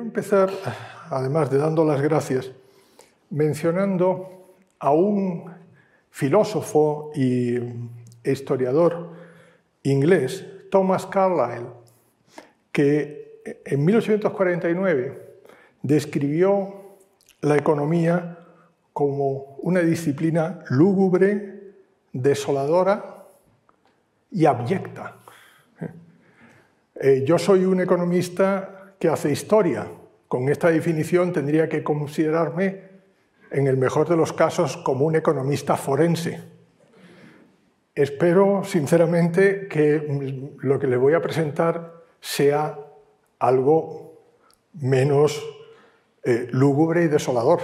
empezar, además de dando las gracias, mencionando a un filósofo y historiador inglés, Thomas Carlyle, que en 1849 describió la economía como una disciplina lúgubre, desoladora y abyecta. Eh, yo soy un economista que hace historia. Con esta definición tendría que considerarme, en el mejor de los casos, como un economista forense. Espero, sinceramente, que lo que le voy a presentar sea algo menos eh, lúgubre y desolador.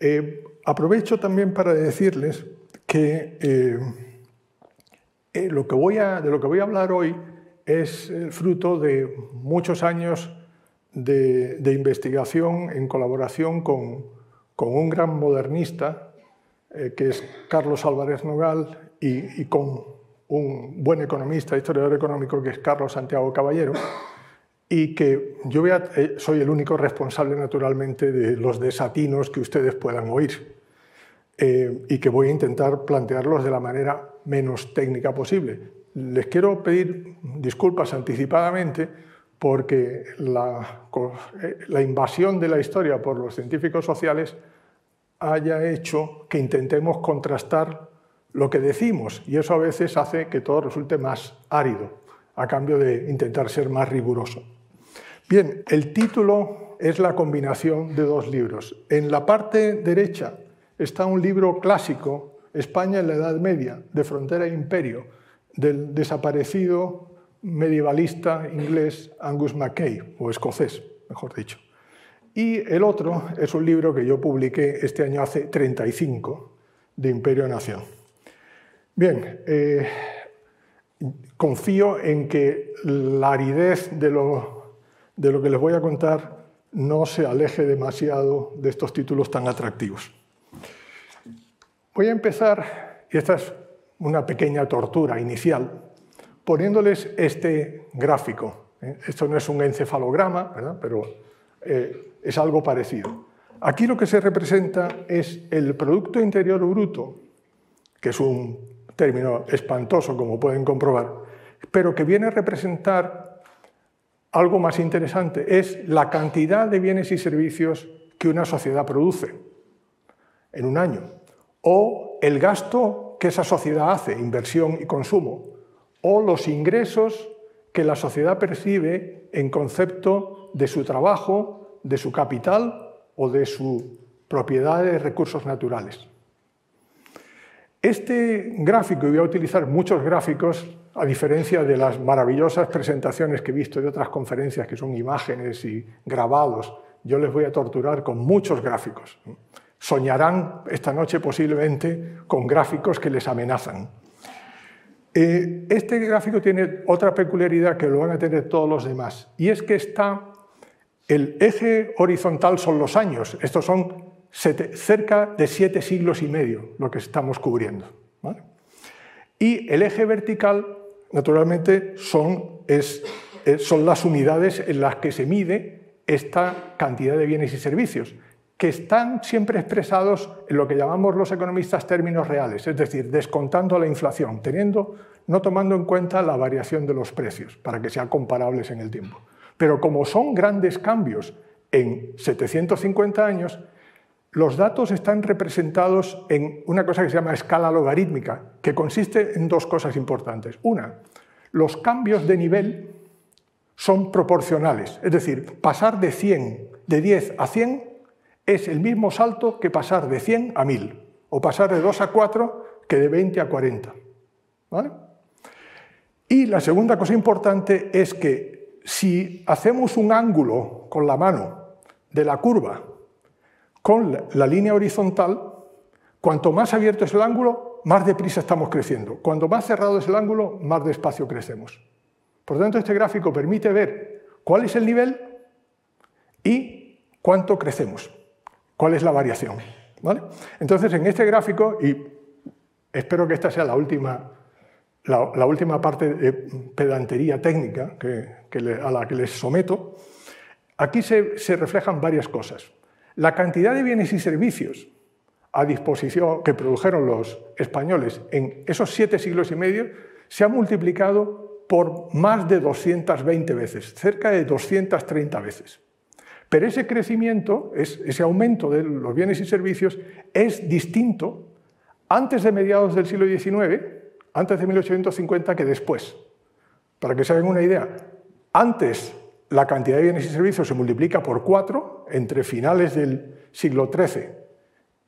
Eh, aprovecho también para decirles que voy a, de lo que voy a hablar hoy es el fruto de muchos años de, investigación en colaboración con, un gran modernista, eh, que es Carlos Álvarez Nogal, y, con un buen economista, historiador económico, que es Carlos Santiago Caballero, y que yo eh, soy el único responsable, naturalmente, de los desatinos que ustedes puedan oír, eh, y que voy a intentar plantearlos de la manera menos técnica posible les quiero pedir disculpas anticipadamente porque eh, la, invasión de la historia por los científicos sociales haya hecho que intentemos contrastar lo que decimos y eso a veces hace que todo resulte más árido a cambio de intentar ser más riguroso. Bien, el título es la combinación de dos libros. En la parte derecha está un libro clásico, España en la Edad Media, de Frontera e Imperio, del desaparecido medievalista inglés Angus Mackay, o escocés, mejor dicho. Y el otro es un libro que yo publiqué este año hace 35, de Imperio Nación. Bien, eh, confío en que la aridez de lo, de lo que les voy a contar no se aleje demasiado de estos títulos tan atractivos. Voy a empezar, y esta es una pequeña tortura inicial, poniéndoles este gráfico. ¿eh? Esto no es un encefalograma, pero eh, es algo parecido. Aquí lo que se representa es el Producto Interior Bruto, que es un término espantoso, como pueden comprobar, pero que viene a representar algo más interesante, es la cantidad de bienes y servicios que una sociedad produce en un año, o el gasto que esa sociedad hace, inversión y consumo, o los ingresos que la sociedad percibe en concepto de su trabajo, de su capital o de su propiedad de recursos naturales. Este gráfico, y voy a utilizar muchos gráficos, a diferencia de las maravillosas presentaciones que he visto de otras conferencias que son imágenes y grabados, yo les voy a torturar con muchos gráficos soñarán esta noche posiblemente con gráficos que les amenazan. Eh, este gráfico tiene otra peculiaridad que lo van a tener todos los demás, y es que está, el eje horizontal son los años, estos son cerca de siete siglos y medio lo que estamos cubriendo. Y el eje vertical, naturalmente, son, eh, son las unidades en las que se mide esta cantidad de bienes y servicios que están siempre expresados en lo que llamamos los economistas términos reales, es decir, descontando la inflación, teniendo, no tomando en cuenta la variación de los precios para que sean comparables en el tiempo. Pero como son grandes cambios en 750 años, los datos están representados en una cosa que se llama escala logarítmica, que consiste en dos cosas importantes. Una, los cambios de nivel son proporcionales, es decir, pasar de 100, de 10 a 100 es el mismo salto que pasar de 100 a 1000, o pasar de 2 a 4 que de 20 a 40. Y la segunda cosa importante es que si hacemos un ángulo con la mano de la curva con la línea horizontal, cuanto más abierto es el ángulo, más deprisa estamos creciendo. Cuanto más cerrado es el ángulo, más despacio crecemos. Por tanto, este gráfico permite ver cuál es el nivel y cuánto crecemos cuál es la variación. ¿vale? Entonces, en este gráfico, y espero que esta sea la última, la, última parte de pedantería técnica que, a la que les someto, Aquí se, se reflejan varias cosas. La cantidad de bienes y servicios a disposición que produjeron los españoles en esos siete siglos y medio se ha multiplicado por más de 220 veces, cerca de 230 veces. Pero ese crecimiento, ese aumento de los bienes y servicios es distinto antes de mediados del siglo XIX, antes de 1850, que después. Para que se hagan una idea, antes la cantidad de bienes y servicios se multiplica por cuatro entre finales del siglo XIII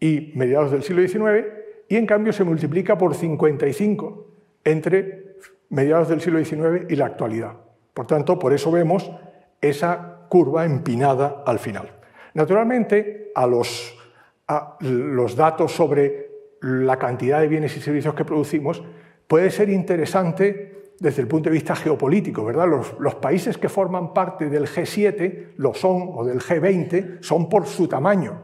y mediados del siglo XIX, y en cambio se multiplica por 55 entre mediados del siglo XIX y la actualidad. Por tanto, por eso vemos esa curva empinada al final. Naturalmente, a los, los datos sobre la cantidad de bienes y servicios que producimos puede ser interesante desde el punto de vista geopolítico, ¿verdad? Los, los, países que forman parte del G7 lo son, o del G20, son por su tamaño,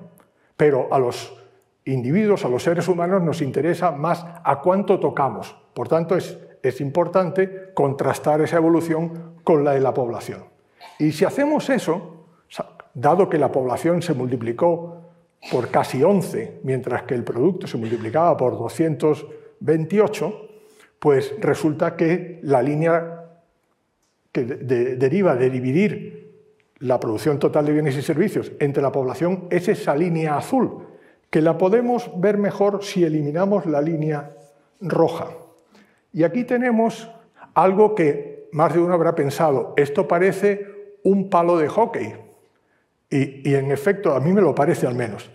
pero a los individuos, a los seres humanos, nos interesa más a cuánto tocamos. Por tanto, es, es importante contrastar esa evolución con la de la población. Y si hacemos eso, dado que la población se multiplicó por casi 11, mientras que el producto se multiplicaba por 228, pues resulta que la línea que deriva de dividir la producción total de bienes y servicios entre la población es esa línea azul, que la podemos ver mejor si eliminamos la línea roja. Y aquí tenemos algo que más de uno habrá pensado, esto parece un palo de hockey. Y, en efecto, a mí me lo parece al menos.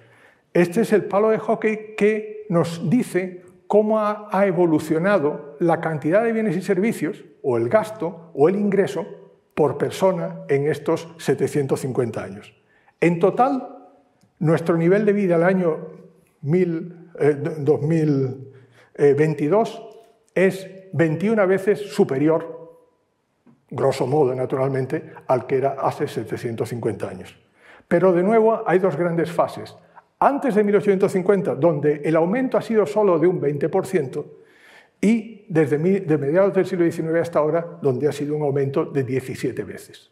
Este es el palo de hockey que nos dice cómo ha, evolucionado la cantidad de bienes y servicios, o el gasto, o el ingreso por persona en estos 750 años. En total, nuestro nivel de vida al año 2022 eh, es 21 veces superior, grosso modo naturalmente, al que era hace 750 años. Pero de nuevo hay dos grandes fases. Antes de 1850, donde el aumento ha sido solo de un 20%, y desde de mediados del siglo XIX hasta ahora, donde ha sido un aumento de 17 veces.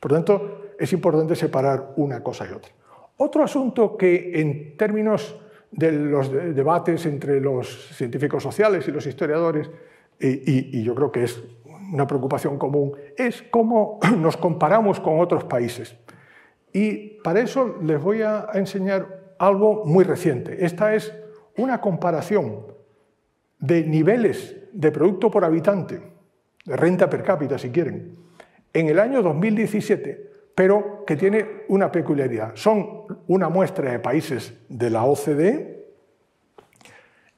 Por tanto, es importante separar una cosa y otra. Otro asunto que en términos de los debates entre los científicos sociales y los historiadores, y, yo creo que es una preocupación común, es cómo nos comparamos con otros países. Y para eso les voy a enseñar algo muy reciente. Esta es una comparación de niveles de producto por habitante, de renta per cápita si quieren, en el año 2017 pero que tiene una peculiaridad. Son una muestra de países de la OCDE.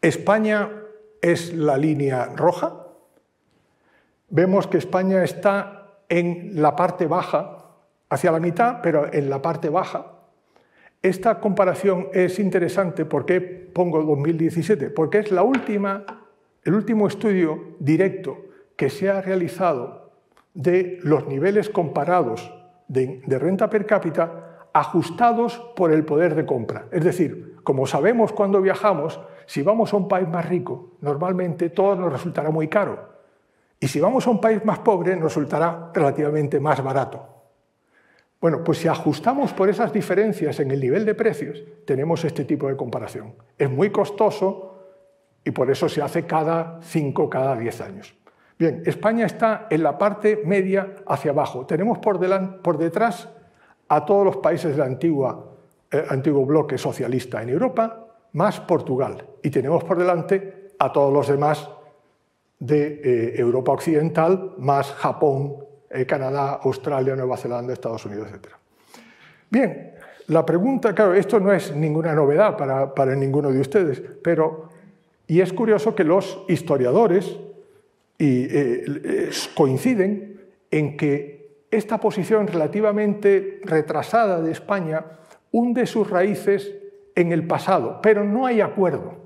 España es la línea roja. Vemos que España está en la parte baja, hacia la mitad, pero en la parte baja. Esta comparación es interesante. ¿Por qué pongo 2017? Porque es la última, el último estudio directo que se ha realizado de los niveles comparados de, renta per cápita ajustados por el poder de compra. Es decir, como sabemos cuando viajamos, si vamos a un país más rico, normalmente todo nos resultará muy caro. Y si vamos a un país más pobre, nos resultará relativamente más barato. Bueno, pues si ajustamos por esas diferencias en el nivel de precios, tenemos este tipo de comparación. Es muy costoso y por eso se hace cada 5, cada 10 años. Bien, España está en la parte media hacia abajo. Tenemos por, detrás a todos los países del eh, antiguo bloque socialista en Europa, más Portugal. Y tenemos por delante a todos los demás de eh, Europa Occidental, más Japón, eh, Canadá, Australia, Nueva Zelanda, Estados Unidos, etc. Bien, la pregunta, claro, esto no es ninguna novedad para, para ninguno de ustedes, pero, y es curioso que los historiadores, eh, coinciden en que esta posición relativamente retrasada de España hunde sus raíces en el pasado, pero no hay acuerdo.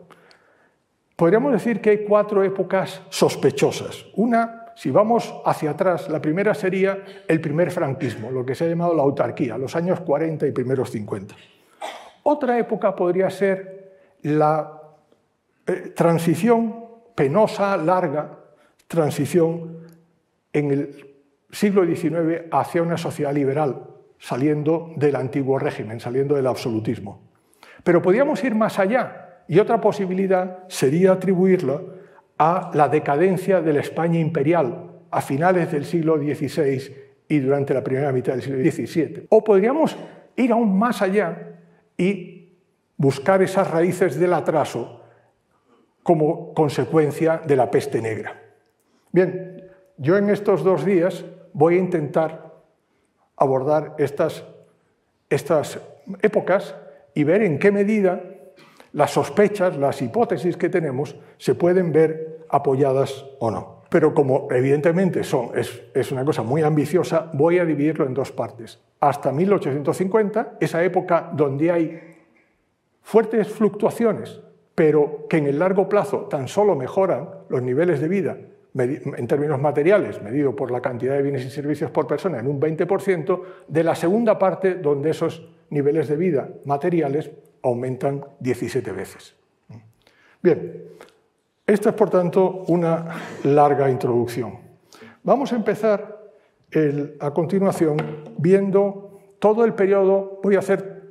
Podríamos decir que hay cuatro épocas sospechosas. Una, si vamos hacia atrás, la primera sería el primer franquismo, lo que se ha llamado la autarquía, los años 40 y primeros 50. Otra época podría ser la eh, transición penosa, larga, transición en el siglo XIX hacia una sociedad liberal, saliendo del antiguo régimen, saliendo del absolutismo. Pero podíamos ir más allá y otra posibilidad sería atribuirlo a la decadencia de la España imperial a finales del siglo XVI y durante la primera mitad del siglo XVII. O podríamos ir aún más allá y buscar esas raíces del atraso como consecuencia de la peste negra. Bien, yo en estos dos días voy a intentar abordar estas, estas épocas y ver en qué medida las sospechas, las hipótesis que tenemos se pueden ver apoyadas o no. Pero como evidentemente son, es, es una cosa muy ambiciosa, voy a dividirlo en dos partes. Hasta 1850, esa época donde hay fuertes fluctuaciones, pero que en el largo plazo tan solo mejoran los niveles de vida en términos materiales, medido por la cantidad de bienes y servicios por persona en un 20%, de la segunda parte donde esos niveles de vida materiales aumentan 17 veces. Bien, esta es por tanto una larga introducción. Vamos a empezar a continuación viendo todo el periodo, voy a hacer,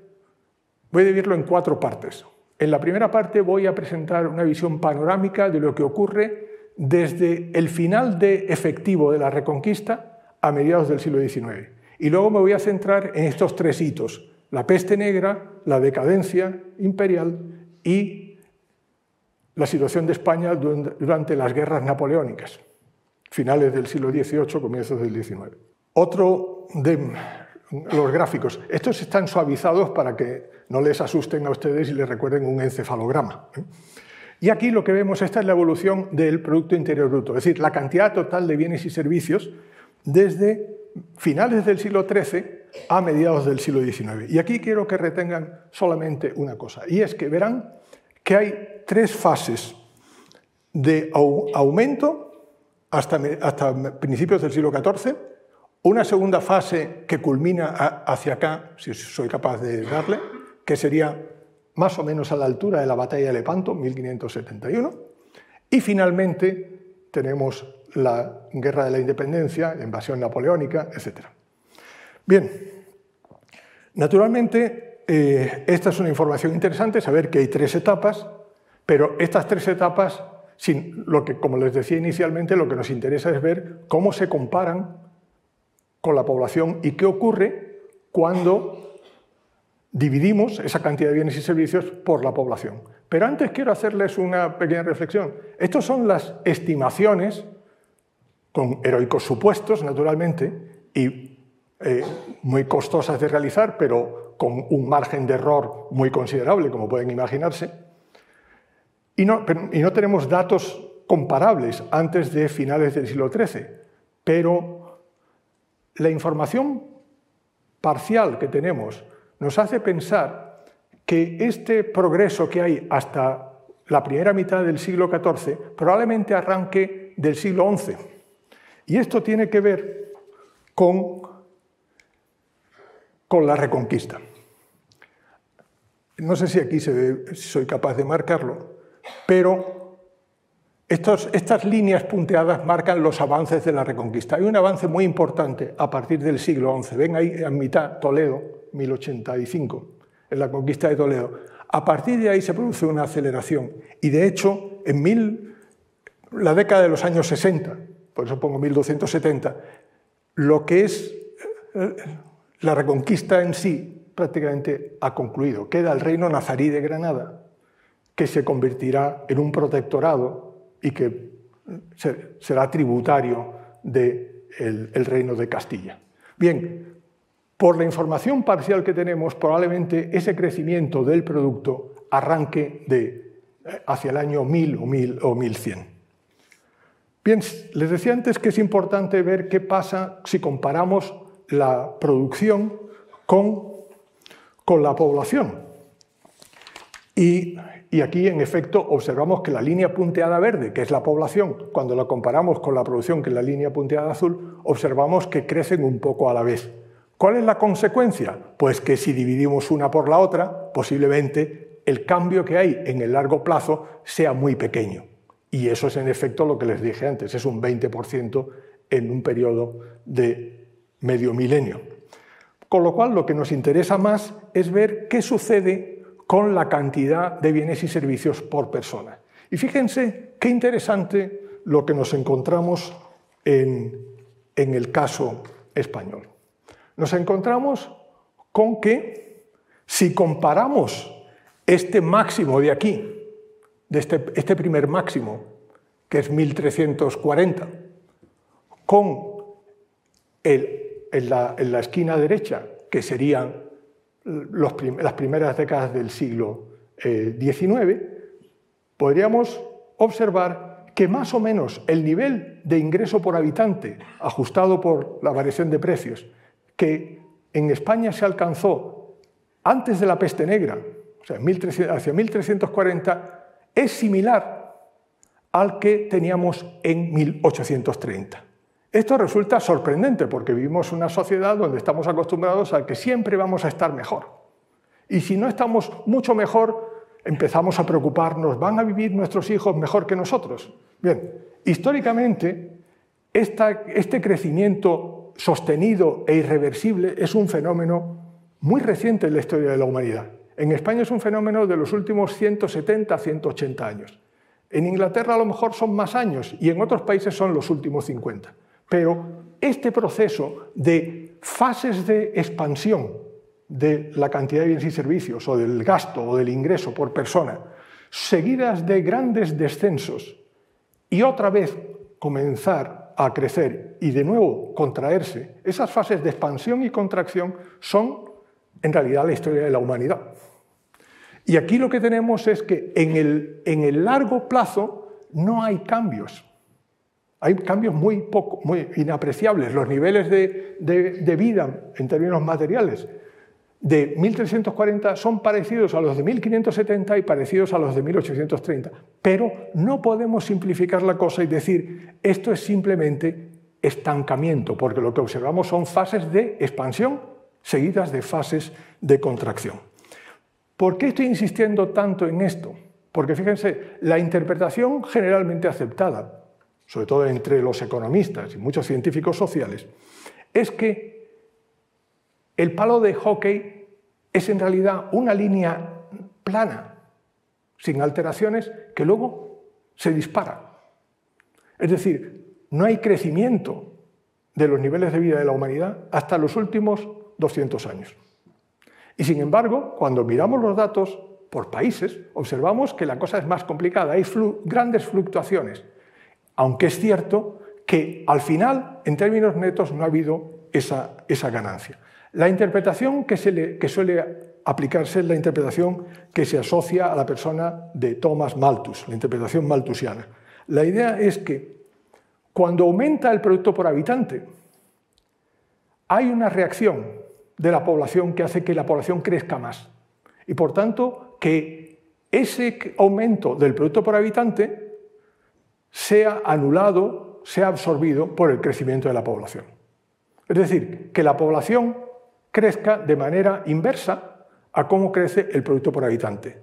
voy a dividirlo en cuatro partes. En la primera parte voy a presentar una visión panorámica de lo que ocurre desde el final de efectivo de la Reconquista a mediados del siglo XIX. Y luego me voy a centrar en estos tres hitos, la peste negra, la decadencia imperial y la situación de España durante las guerras napoleónicas, finales del siglo XVIII, comienzos del XIX. Otro de los gráficos, estos están suavizados para que no les asusten a ustedes y les recuerden un encefalograma. ¿eh? Y aquí lo que vemos, esta es la evolución del Producto Interior Bruto, es decir, la cantidad total de bienes y servicios desde finales del siglo XIII a mediados del siglo XIX. Y aquí quiero que retengan solamente una cosa, y es que verán que hay tres fases de aumento hasta, hasta principios del siglo XIV, una segunda fase que culmina hacia acá, si soy capaz de darle, que sería más o menos a la altura de la batalla de Lepanto, 1571, y finalmente tenemos la Guerra de la Independencia, la invasión napoleónica, etc. Bien, naturalmente, eh, esta es una información interesante, saber que hay tres etapas, pero estas tres etapas, sin, lo que, como les decía inicialmente, lo que nos interesa es ver cómo se comparan con la población y qué ocurre cuando dividimos esa cantidad de bienes y servicios por la población. Pero antes quiero hacerles una pequeña reflexión. Estas son las estimaciones, con heroicos supuestos, naturalmente, y eh, muy costosas de realizar, pero con un margen de error muy considerable, como pueden imaginarse. Y no, y no tenemos datos comparables antes de finales del siglo XIII, pero la información parcial que tenemos nos hace pensar que este progreso que hay hasta la primera mitad del siglo XIV probablemente arranque del siglo XI. Y esto tiene que ver con, con la reconquista. No sé si aquí se soy capaz de marcarlo, pero estas líneas punteadas marcan los avances de la reconquista. Hay un avance muy importante a partir del siglo XI. Ven ahí a mitad Toledo, 1085, en la conquista de Toledo. A partir de ahí se produce una aceleración y de hecho en mil, la década de los años 60, por eso pongo 1270, lo que es eh, la reconquista en sí prácticamente ha concluido. Queda el reino nazarí de Granada, que se convertirá en un protectorado y que será tributario del de el reino de Castilla. Bien, por la información parcial que tenemos, probablemente ese crecimiento del producto arranque de, eh, hacia el año 1000 o, 1000 o 1100. Bien, les decía antes que es importante ver qué pasa si comparamos la producción con, con la población. Y, y, aquí, en efecto, observamos que la línea punteada verde, que es la población, cuando la comparamos con la producción, que es la línea punteada azul, observamos que crecen un poco a la vez. ¿Cuál es la consecuencia? Pues que si dividimos una por la otra, posiblemente el cambio que hay en el largo plazo sea muy pequeño. Y eso es en efecto lo que les dije antes, es un 20% en un periodo de medio milenio. Con lo cual, lo que nos interesa más es ver qué sucede con la cantidad de bienes y servicios por persona. Y fíjense qué interesante lo que nos encontramos en, en el caso español. Nos encontramos con que si comparamos este máximo de aquí, de este, este primer máximo, que es 1340, con el, en, la, en, la, esquina derecha, que serían los las primeras décadas del siglo XIX, eh, podríamos observar que más o menos el nivel de ingreso por habitante, ajustado por la variación de precios, que en España se alcanzó antes de la peste negra, o sea, hacia 1340, es similar al que teníamos en 1830. Esto resulta sorprendente porque vivimos una sociedad donde estamos acostumbrados a que siempre vamos a estar mejor. Y si no estamos mucho mejor, empezamos a preocuparnos, ¿van a vivir nuestros hijos mejor que nosotros? Bien, históricamente, este crecimiento sostenido e irreversible es un fenómeno muy reciente en la historia de la humanidad. En España es un fenómeno de los últimos 170, 180 años. En Inglaterra a lo mejor son más años y en otros países son los últimos 50. Pero este proceso de fases de expansión de la cantidad de bienes y servicios o del gasto o del ingreso por persona, seguidas de grandes descensos y otra vez comenzar a crecer y de nuevo contraerse, esas fases de expansión y contracción son en realidad la historia de la humanidad. Y aquí lo que tenemos es que en el, en el largo plazo no hay cambios. Hay cambios muy, poco, muy inapreciables. Los niveles de, de, de vida en términos materiales de 1340 son parecidos a los de 1570 y parecidos a los de 1830. Pero no podemos simplificar la cosa y decir esto es simplemente estancamiento, porque lo que observamos son fases de expansión seguidas de fases de contracción. ¿Por qué estoy insistiendo tanto en esto? Porque fíjense, la interpretación generalmente aceptada, sobre todo entre los economistas y muchos científicos sociales, es que el palo de hockey es en realidad una línea plana, sin alteraciones, que luego se dispara. Es decir, no hay crecimiento de los niveles de vida de la humanidad hasta los últimos 200 años. Y sin embargo, cuando miramos los datos por países, observamos que la cosa es más complicada, hay grandes fluctuaciones, aunque es cierto que al final, en términos netos, no ha habido esa, esa ganancia. La interpretación que, se le, que suele aplicarse es la interpretación que se asocia a la persona de Thomas Malthus, la interpretación malthusiana. La idea es que cuando aumenta el producto por habitante, hay una reacción de la población que hace que la población crezca más. Y por tanto, que ese aumento del producto por habitante sea anulado, sea absorbido por el crecimiento de la población. Es decir, que la población crezca de manera inversa a cómo crece el producto por habitante.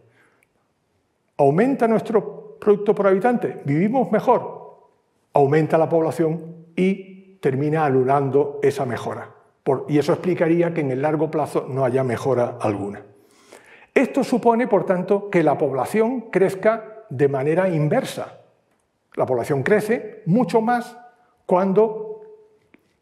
¿Aumenta nuestro producto por habitante? ¿Vivimos mejor? Aumenta la población y termina anulando esa mejora y eso explicaría que en el largo plazo no haya mejora alguna. Esto supone, por tanto, que la población crezca de manera inversa. La población crece mucho más cuando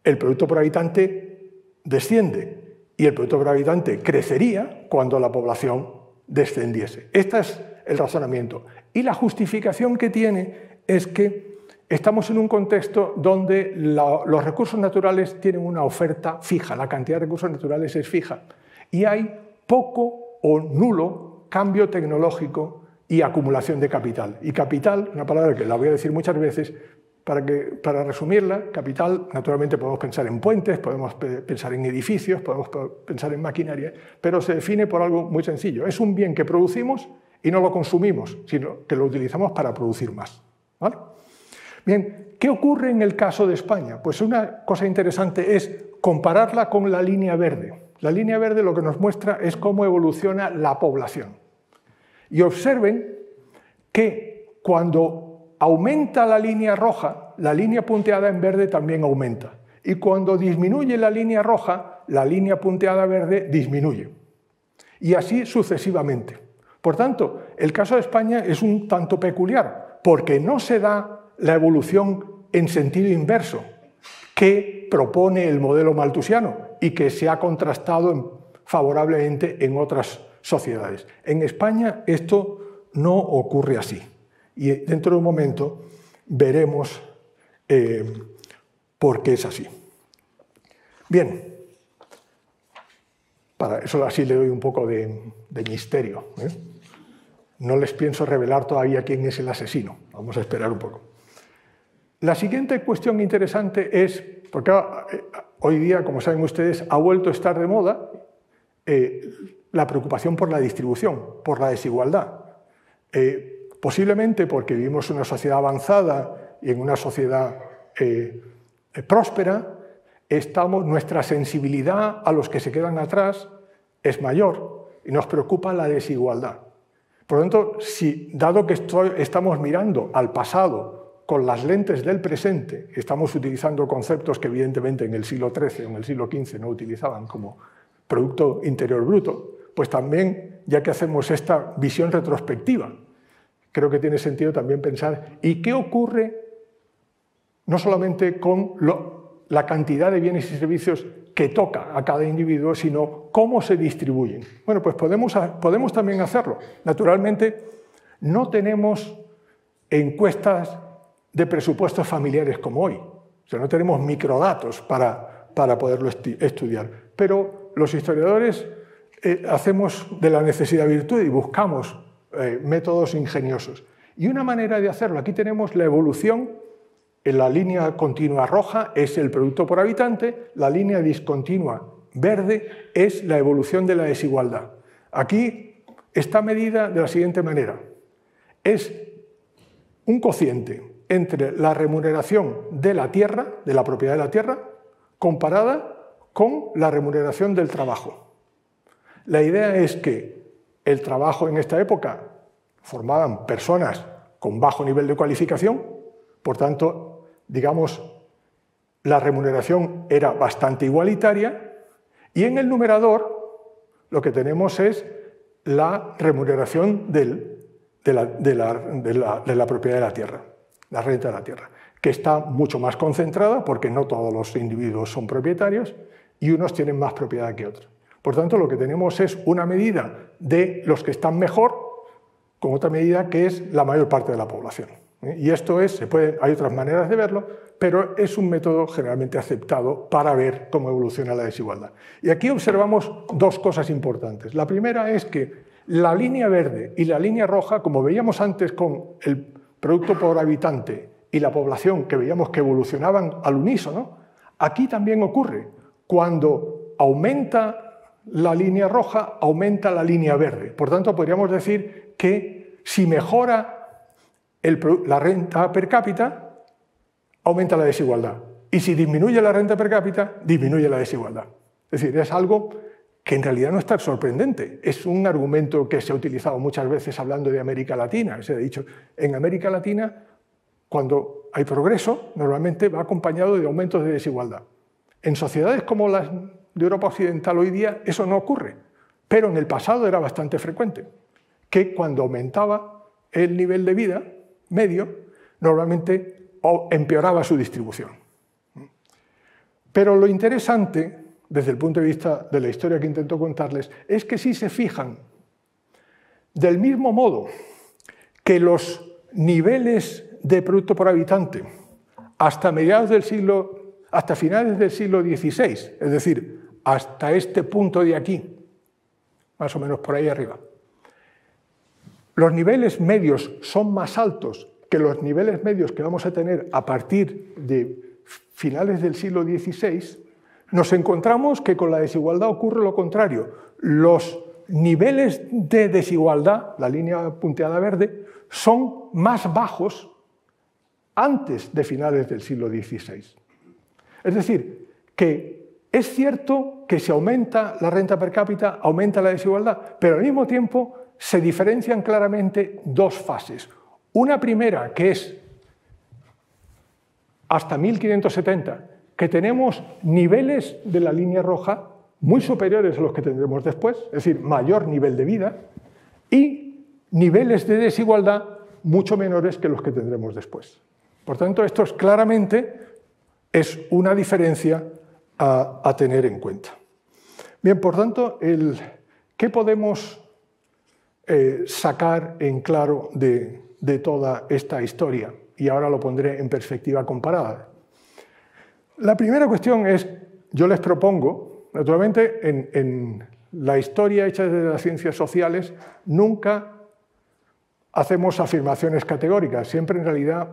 el producto por habitante desciende y el producto por habitante crecería cuando la población descendiese. Este es el razonamiento. Y la justificación que tiene es que Estamos en un contexto donde los recursos naturales tienen una oferta fija, la cantidad de recursos naturales es fija, y hay poco o nulo cambio tecnológico y acumulación de capital. Y capital, una palabra que la voy a decir muchas veces, para, que, para resumirla, capital, naturalmente podemos pensar en puentes, podemos pensar en edificios, podemos pensar en maquinaria, pero se define por algo muy sencillo. Es un bien que producimos y no lo consumimos, sino que lo utilizamos para producir más. ¿vale? Bien, ¿qué ocurre en el caso de España? Pues una cosa interesante es compararla con la línea verde. La línea verde lo que nos muestra es cómo evoluciona la población. Y observen que cuando aumenta la línea roja, la línea punteada en verde también aumenta. Y cuando disminuye la línea roja, la línea punteada verde disminuye. Y así sucesivamente. Por tanto, el caso de España es un tanto peculiar, porque no se da la evolución en sentido inverso que propone el modelo maltusiano y que se ha contrastado favorablemente en otras sociedades. En España esto no ocurre así. Y dentro de un momento veremos eh, por qué es así. Bien, para eso así le doy un poco de, misterio. ¿eh? No les pienso revelar todavía quién es el asesino. Vamos a esperar un poco. La siguiente cuestión interesante es, porque eh, hoy día, como saben ustedes, ha vuelto a estar de moda la preocupación por la distribución, por la desigualdad. posiblemente porque vivimos en una sociedad avanzada y en una sociedad eh, próspera, estamos, nuestra sensibilidad a los que se quedan atrás es mayor y nos preocupa la desigualdad. Por lo tanto, si dado que estamos mirando al pasado con las lentes del presente, estamos utilizando conceptos que evidentemente en el siglo XIII o en el siglo XV no utilizaban como Producto Interior Bruto, pues también, ya que hacemos esta visión retrospectiva, creo que tiene sentido también pensar, ¿y qué ocurre no solamente con la cantidad de bienes y servicios que toca a cada individuo, sino cómo se distribuyen. Bueno, pues podemos, podemos también hacerlo. Naturalmente, no tenemos encuestas de presupuestos familiares como hoy. O sea, no tenemos microdatos para, para poderlo estudiar. Pero los historiadores eh, hacemos de la necesidad virtud y buscamos eh, métodos ingeniosos. Y una manera de hacerlo, aquí tenemos la evolución en la línea continua roja es el producto por habitante, la línea discontinua verde es la evolución de la desigualdad. Aquí está medida de la siguiente manera. Es un cociente entre la remuneración de la tierra, de la propiedad de la tierra, comparada con la remuneración del trabajo. La idea es que el trabajo en esta época formaban personas con bajo nivel de cualificación, por tanto, digamos, la remuneración era bastante igualitaria y en el numerador lo que tenemos es la remuneración de, la, propiedad de la tierra, la renta de la tierra, que está mucho más concentrada porque no todos los individuos son propietarios y unos tienen más propiedad que otros. Por tanto, lo que tenemos es una medida de los que están mejor con otra medida que es la mayor parte de la población. Y esto es, se puede, hay otras maneras de verlo, pero es un método generalmente aceptado para ver cómo evoluciona la desigualdad. Y aquí observamos dos cosas importantes. La primera es que la línea verde y la línea roja, como veíamos antes con el producto por habitante y la población que veíamos que evolucionaban al unísono, aquí también ocurre. Cuando aumenta la línea roja, aumenta la línea verde. Por tanto, podríamos decir que si mejora la renta per cápita, aumenta la desigualdad. Y si disminuye la renta per cápita, disminuye la desigualdad. Es decir, es algo que en realidad no es tan sorprendente. Es un argumento que se ha utilizado muchas veces hablando de América Latina. Se ha dicho, en América Latina, cuando hay progreso, normalmente va acompañado de aumentos de desigualdad. En sociedades como las de Europa Occidental hoy día, eso no ocurre. Pero en el pasado era bastante frecuente, que cuando aumentaba el nivel de vida, medio, normalmente empeoraba su distribución. Pero lo interesante, desde el punto de vista de la historia que intento contarles, es que si se fijan, del mismo modo que los niveles de producto por habitante hasta mediados del siglo, hasta finales del siglo XVI, es decir, hasta este punto de aquí, más o menos por ahí arriba, los niveles medios son más altos que los niveles medios que vamos a tener a partir de finales del siglo XVI, nos encontramos que con la desigualdad ocurre lo contrario. Los niveles de desigualdad, la línea punteada verde, son más bajos antes de finales del siglo XVI. Es decir, que es cierto que si aumenta la renta per cápita, aumenta la desigualdad, pero al mismo tiempo se diferencian claramente dos fases. Una primera, que es hasta 1570, que tenemos niveles de la línea roja muy superiores a los que tendremos después, es decir, mayor nivel de vida, y niveles de desigualdad mucho menores que los que tendremos después. Por tanto, esto es claramente es una diferencia a, tener en cuenta. Bien, por tanto, ¿qué podemos eh, sacar en claro de, toda esta historia? Y ahora lo pondré en perspectiva comparada. La primera cuestión es, yo les propongo, naturalmente, en la historia hecha desde las ciencias sociales, nunca hacemos afirmaciones categóricas, siempre en realidad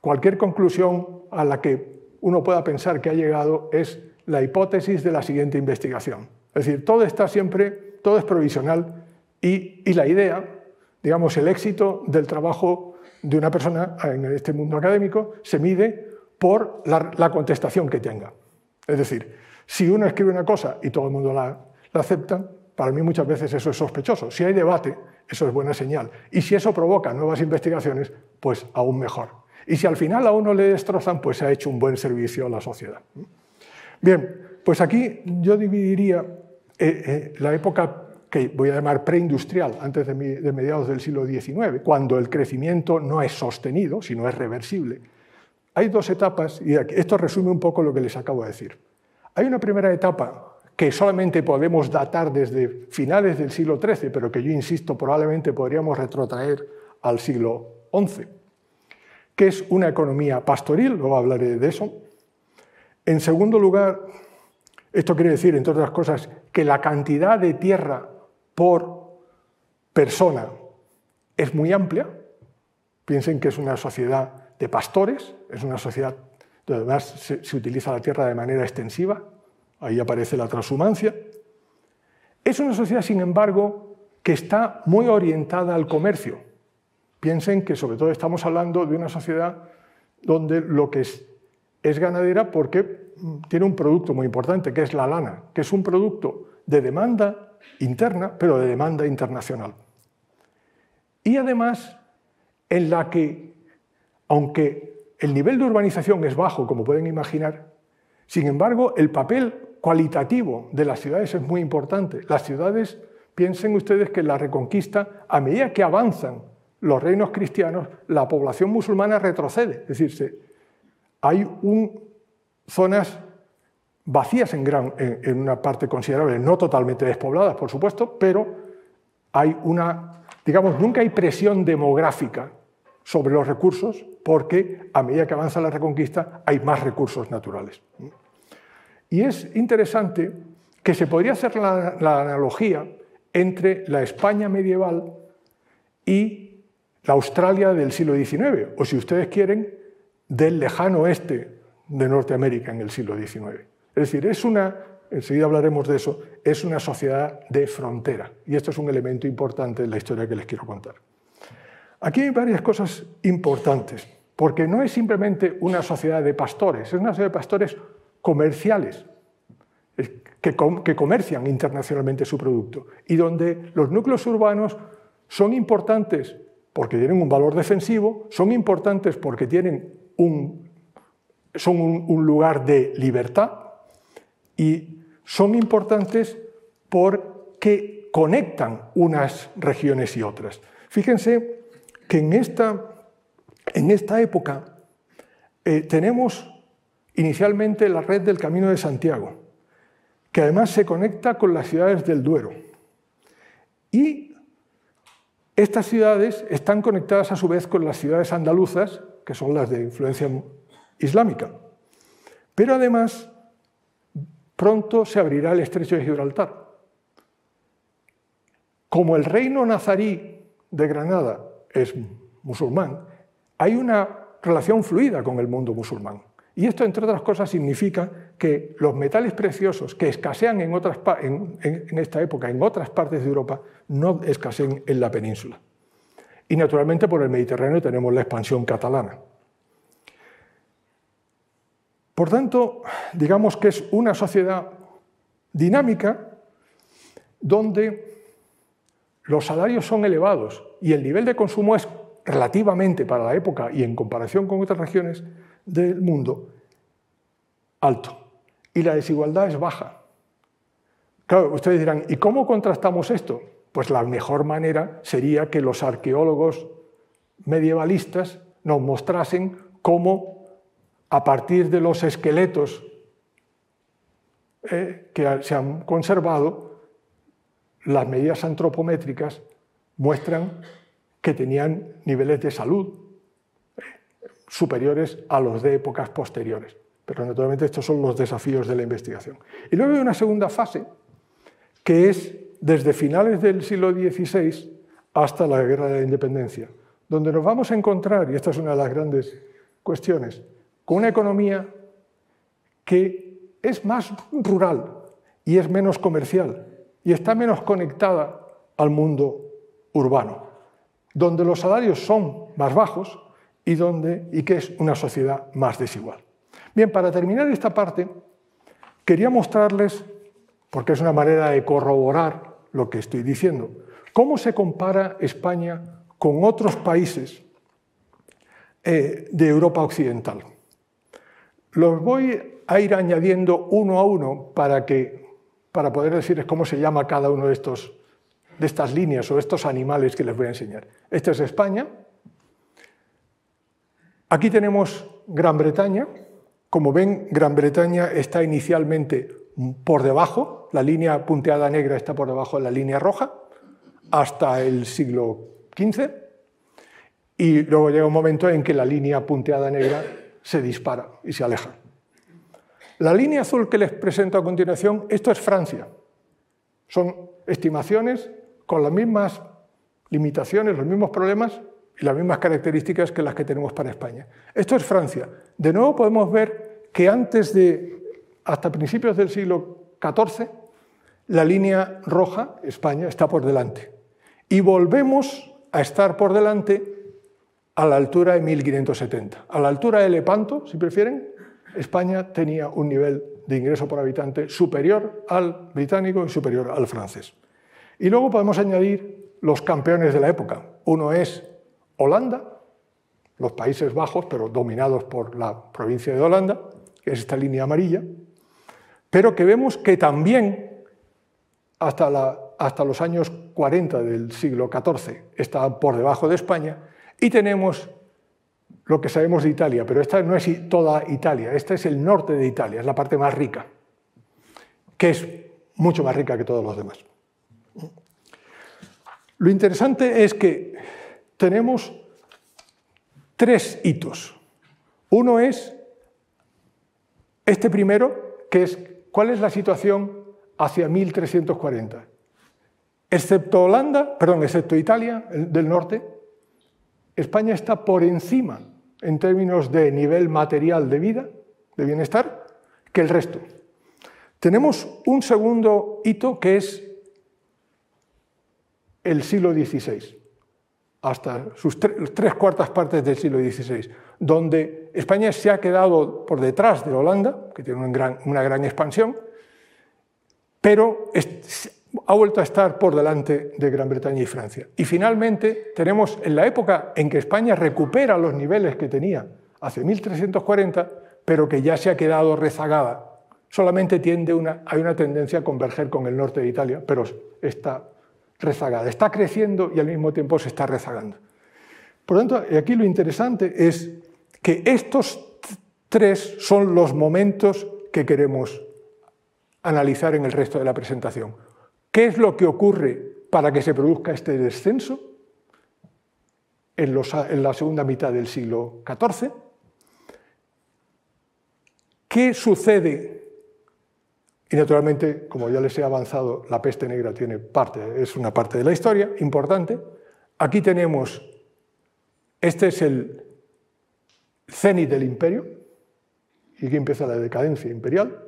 cualquier conclusión a la que uno pueda pensar que ha llegado es la hipótesis de la siguiente investigación. Es decir, todo está siempre, todo es provisional y, la idea, digamos, el éxito del trabajo de una persona en este mundo académico se mide por la, contestación que tenga. Es decir, si uno escribe una cosa y todo el mundo la, acepta, para mí muchas veces eso es sospechoso. Si hay debate, eso es buena señal. Y si eso provoca nuevas investigaciones, pues aún mejor. Y si al final a uno le destrozan, pues se ha hecho un buen servicio a la sociedad. Bien, pues aquí yo dividiría eh, eh, la época que voy a llamar preindustrial, antes de mediados del siglo XIX, cuando el crecimiento no es sostenido, sino es reversible. Hay dos etapas, y esto resume un poco lo que les acabo de decir. Hay una primera etapa que solamente podemos datar desde finales del siglo XIII, pero que yo insisto probablemente podríamos retrotraer al siglo XI, que es una economía pastoril, luego hablaré de eso. En segundo lugar, esto quiere decir, entre otras cosas, que la cantidad de tierra por persona es muy amplia. Piensen que es una sociedad de pastores, es una sociedad donde además se, utiliza la tierra de manera extensiva, ahí aparece la transhumancia. Es una sociedad, sin embargo, que está muy orientada al comercio. Piensen que sobre todo estamos hablando de una sociedad donde lo que es, es ganadera porque tiene un producto muy importante, que es la lana, que es un producto de demanda interna, pero de demanda internacional. Y además, en la que, aunque el nivel de urbanización es bajo, como pueden imaginar, sin embargo, el papel cualitativo de las ciudades es muy importante. Las ciudades, piensen ustedes que la reconquista, a medida que avanzan los reinos cristianos, la población musulmana retrocede. Es decir, hay zonas vacías en, gran, en, una parte considerable, no totalmente despobladas, por supuesto, pero hay una, digamos, nunca hay presión demográfica sobre los recursos porque a medida que avanza la reconquista hay más recursos naturales. Y es interesante que se podría hacer la, analogía entre la España medieval y la Australia del siglo XIX, o si ustedes quieren, del lejano oeste de Norteamérica en el siglo XIX. Es decir, es una, enseguida hablaremos de eso, es una sociedad de frontera. Y esto es un elemento importante en la historia que les quiero contar. Aquí hay varias cosas importantes, porque no es simplemente una sociedad de pastores, es una sociedad de pastores comerciales que, comercian internacionalmente su producto y donde los núcleos urbanos son importantes porque tienen un valor defensivo, son importantes porque tienen un, son un, lugar de libertad y son importantes porque conectan unas regiones y otras. Fíjense que en esta, en esta época eh, tenemos inicialmente la red del Camino de Santiago, que además se conecta con las ciudades del Duero. Y estas ciudades están conectadas a su vez con las ciudades andaluzas, que son las de influencia islámica. Pero además, pronto se abrirá el estrecho de Gibraltar. Como el reino nazarí de Granada es musulmán, hay una relación fluida con el mundo musulmán. Y esto, entre otras cosas, significa que los metales preciosos que escasean en, otras, en, esta época en otras partes de Europa no escasean en la península. Y naturalmente por el Mediterráneo tenemos la expansión catalana. Por tanto, digamos que es una sociedad dinámica donde los salarios son elevados y el nivel de consumo es relativamente para la época y en comparación con otras regiones del mundo alto y la desigualdad es baja. Claro, ustedes dirán, ¿y cómo contrastamos esto? Pues la mejor manera sería que los arqueólogos medievalistas nos mostrasen cómo a partir de los esqueletos eh, que se han conservado, las medidas antropométricas muestran que tenían niveles de salud eh, superiores a los de épocas posteriores. Pero naturalmente estos son los desafíos de la investigación. Y luego hay una segunda fase, que es desde finales del siglo XVI hasta la Guerra de la Independencia, donde nos vamos a encontrar, y esta es una de las grandes cuestiones, con una economía que es más rural y es menos comercial y está menos conectada al mundo urbano, donde los salarios son más bajos y, donde, y que es una sociedad más desigual. Bien, para terminar esta parte, quería mostrarles, porque es una manera de corroborar lo que estoy diciendo, cómo se compara España con otros países eh, de Europa Occidental. Los voy a ir añadiendo uno a uno para, que, para poder decirles cómo se llama cada uno de, estos, de estas líneas o estos animales que les voy a enseñar. Esta es España. Aquí tenemos Gran Bretaña. Como ven, Gran Bretaña está inicialmente por debajo, la línea punteada negra está por debajo de la línea roja, hasta el siglo XV, y luego llega un momento en que la línea punteada negra se dispara y se aleja. La línea azul que les presento a continuación, esto es Francia. Son estimaciones con las mismas limitaciones, los mismos problemas y las mismas características que las que tenemos para España. Esto es Francia. De nuevo podemos ver que antes de, hasta principios del siglo XIV, la línea roja, España, está por delante. Y volvemos a estar por delante a la altura de 1570. A la altura de Lepanto, si prefieren, España tenía un nivel de ingreso por habitante superior al británico y superior al francés. Y luego podemos añadir los campeones de la época. Uno es Holanda, los Países Bajos, pero dominados por la provincia de Holanda, que es esta línea amarilla, pero que vemos que también hasta, los años 40 del siglo XIV está por debajo de España y tenemos lo que sabemos de Italia, pero esta no es toda Italia, esta es el norte de Italia, es la parte más rica, que es mucho más rica que todos los demás. Lo interesante es que tenemos tres hitos. Uno es este primero, que es cuál es la situación hacia 1340. Excepto Holanda, perdón, excepto Italia del norte, España está por encima en términos de nivel material de vida, de bienestar, que el resto. Tenemos un segundo hito que es el siglo XVI, hasta sus tres cuartas partes del siglo XVI, donde España se ha quedado por detrás de Holanda, que tiene una gran, expansión, pero ha vuelto a estar por delante de Gran Bretaña y Francia. Y finalmente tenemos en la época en que España recupera los niveles que tenía hace 1340, pero que ya se ha quedado rezagada. Solamente tiende una, hay una tendencia a converger con el norte de Italia, pero está rezagada. Está creciendo y al mismo tiempo se está rezagando. Por lo tanto, aquí lo interesante es que estos tres son los momentos que queremos analizar en el resto de la presentación. ¿Qué es lo que ocurre para que se produzca este descenso en, la segunda mitad del siglo XIV? ¿Qué sucede? Y naturalmente, como ya les he avanzado, la peste negra tiene parte, es una parte de la historia importante. Aquí tenemos, este es el cenit del imperio, y aquí empieza la decadencia imperial.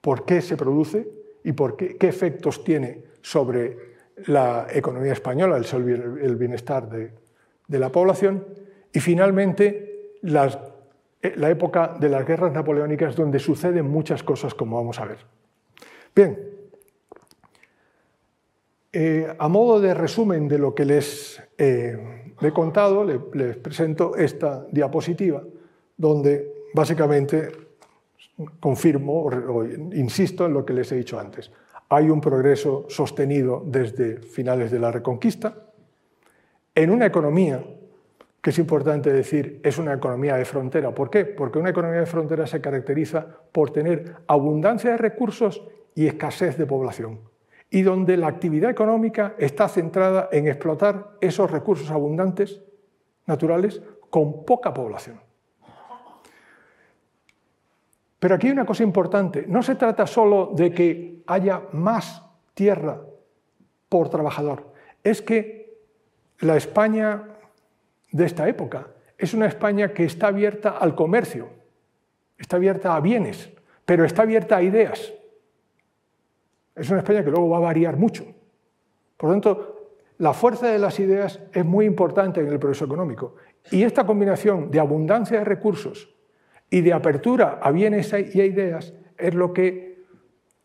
¿Por qué se produce? y por qué, efectos tiene sobre la economía española, el, bienestar de, la población. Y finalmente, eh, la época de las guerras napoleónicas, donde suceden muchas cosas, como vamos a ver. Bien, eh, a modo de resumen de lo que les eh, he contado, les presento esta diapositiva, donde básicamente confirmo o insisto en lo que les he dicho antes. hay un progreso sostenido desde finales de la Reconquista, en una economía que es importante decir, es una economía de frontera. ¿Por qué? Porque una economía de frontera se caracteriza por tener abundancia de recursos y escasez de población, y donde la actividad económica está centrada en explotar esos recursos abundantes naturales con poca población. Pero aquí hay una cosa importante, no se trata solo de que haya más tierra por trabajador, es que la España de esta época. Es una España que está abierta al comercio, está abierta a bienes, pero está abierta a ideas. Es una España que luego va a variar mucho. Por lo tanto, la fuerza de las ideas es muy importante en el progreso económico. Y esta combinación de abundancia de recursos y de apertura a bienes y a ideas es lo que